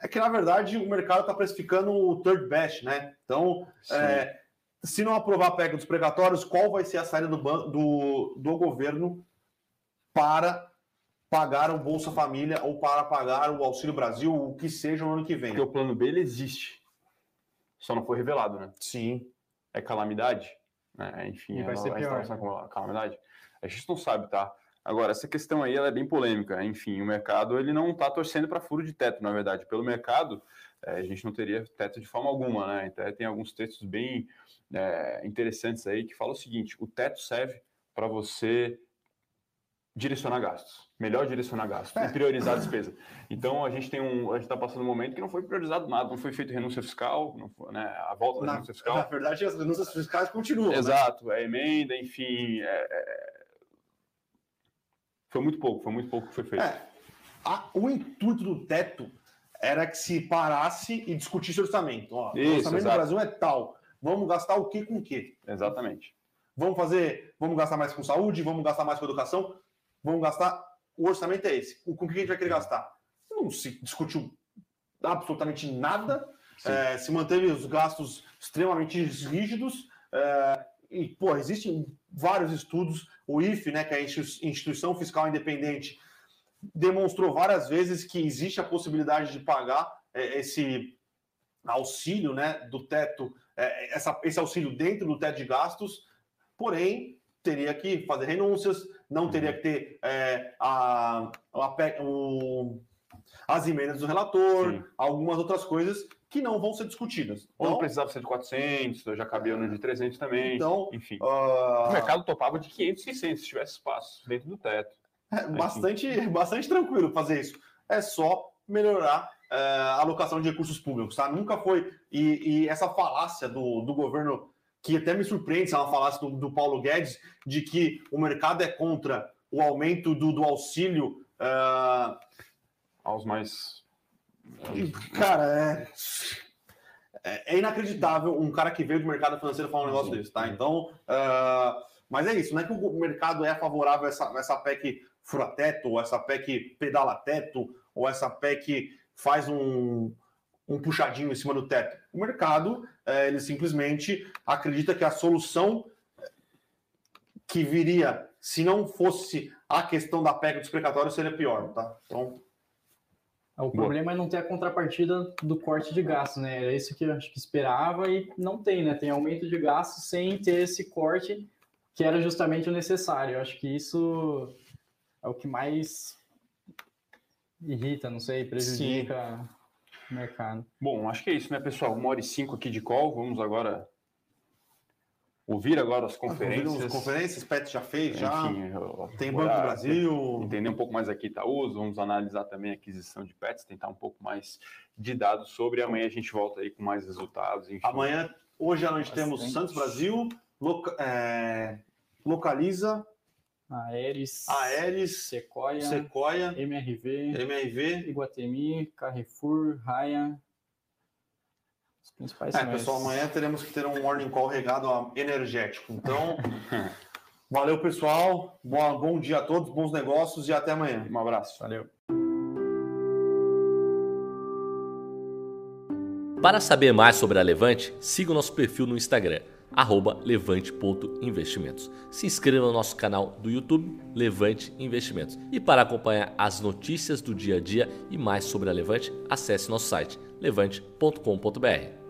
é que, na verdade, o mercado está precificando o third best, né? Então, é, se não aprovar a PEC dos precatórios, qual vai ser a saída do, do, do governo para pagar o Bolsa Família ou para pagar o Auxílio Brasil, o que seja no ano que vem? Porque o plano B ele existe, só não foi revelado, né? Sim. É calamidade, né? Enfim, e vai ser pior. calamidade. A gente não sabe, tá? Agora, essa questão aí ela é bem polêmica. Enfim, o mercado ele não está torcendo para furo de teto, na verdade. Pelo mercado, é, a gente não teria teto de forma alguma, né? Então, tem alguns textos bem é, interessantes aí que falam o seguinte: o teto serve para você direcionar gastos, melhor direcionar gastos é. e priorizar a despesa. Então a gente tem um, a gente está passando um momento que não foi priorizado nada, não foi feito renúncia fiscal, não foi, né, a volta da na, renúncia fiscal. Na verdade, as renúncias fiscais continuam. Né? Exato, né? é emenda, enfim, é, é foi muito pouco, foi muito pouco que foi feito. É, a, o intuito do teto era que se parasse e discutisse orçamento. Ó, Isso, o orçamento exato. do Brasil é tal. Vamos gastar o que com o que? Exatamente. Vamos fazer, vamos gastar mais com saúde, vamos gastar mais com educação, vamos gastar. O orçamento é esse. O com que a gente vai querer gastar? Não se discutiu absolutamente nada. É, se manteve os gastos extremamente rígidos. É, e, pô, existem vários estudos. O IFE, né, que é a Instituição Fiscal Independente, demonstrou várias vezes que existe a possibilidade de pagar é, esse auxílio né, do teto, é, essa, esse auxílio dentro do teto de gastos, porém teria que fazer renúncias, não teria que ter é, a, a, o, as emendas do relator, Sim. algumas outras coisas que não vão ser discutidas. Ou então, não precisava ser de 400, já cabia no de 300 também. Então, enfim. Uh... O mercado topava de 500, 600 se tivesse espaço dentro do teto. É bastante, bastante tranquilo fazer isso. É só melhorar uh, a alocação de recursos públicos, tá? Nunca foi. E, e, essa falácia do, do governo, que até me surpreende, é uma falácia do, do Paulo Guedes, de que o mercado é contra o aumento do, do auxílio. Uh, aos mais. Cara, é, é inacreditável um cara que veio do mercado financeiro falar um negócio desse, tá? Então, uh, mas é isso, não é que o mercado é favorável a essa, essa PEC fura-teto, ou essa PEC pedala-teto, ou essa PEC faz um, um puxadinho em cima do teto. O mercado, é, ele simplesmente acredita que a solução que viria se não fosse a questão da PEC dos precatórios seria pior, tá? Então, o problema é não ter a contrapartida do corte de gastos, né? Era isso que eu acho que esperava e não tem, né? Tem aumento de gastos sem ter esse corte que era justamente o necessário. Eu acho que isso é o que mais irrita, não sei, prejudica Sim. o mercado. Bom, acho que é isso, né, pessoal? Uma hora e cinco aqui de call. Vamos agora ouvir agora as conferências. As conferências, Pet já fez, já. Enfim, tem Banco do Brasil. Entender um pouco mais aqui Itaús, vamos analisar também a aquisição de pets, tentar um pouco mais de dados sobre. Amanhã a gente volta aí com mais resultados. Enfim. Amanhã, hoje à noite temos Santos Brasil, loca, é, Localiza. Aeres, Aeres, Sequoia, Sequoia, MRV, MRV, Iguatemi, Carrefour, Raya, principais é, pessoal, amanhã teremos que ter um morning call regado a energético. Então, valeu, pessoal. Bom, bom dia a todos, bons negócios e até amanhã. Um abraço. Valeu. Para saber mais sobre a Levante, siga o nosso perfil no Instagram, levante.investimentos. Se inscreva no nosso canal do YouTube, Levante Investimentos. E para acompanhar as notícias do dia a dia e mais sobre a Levante, acesse nosso site levante.com.br.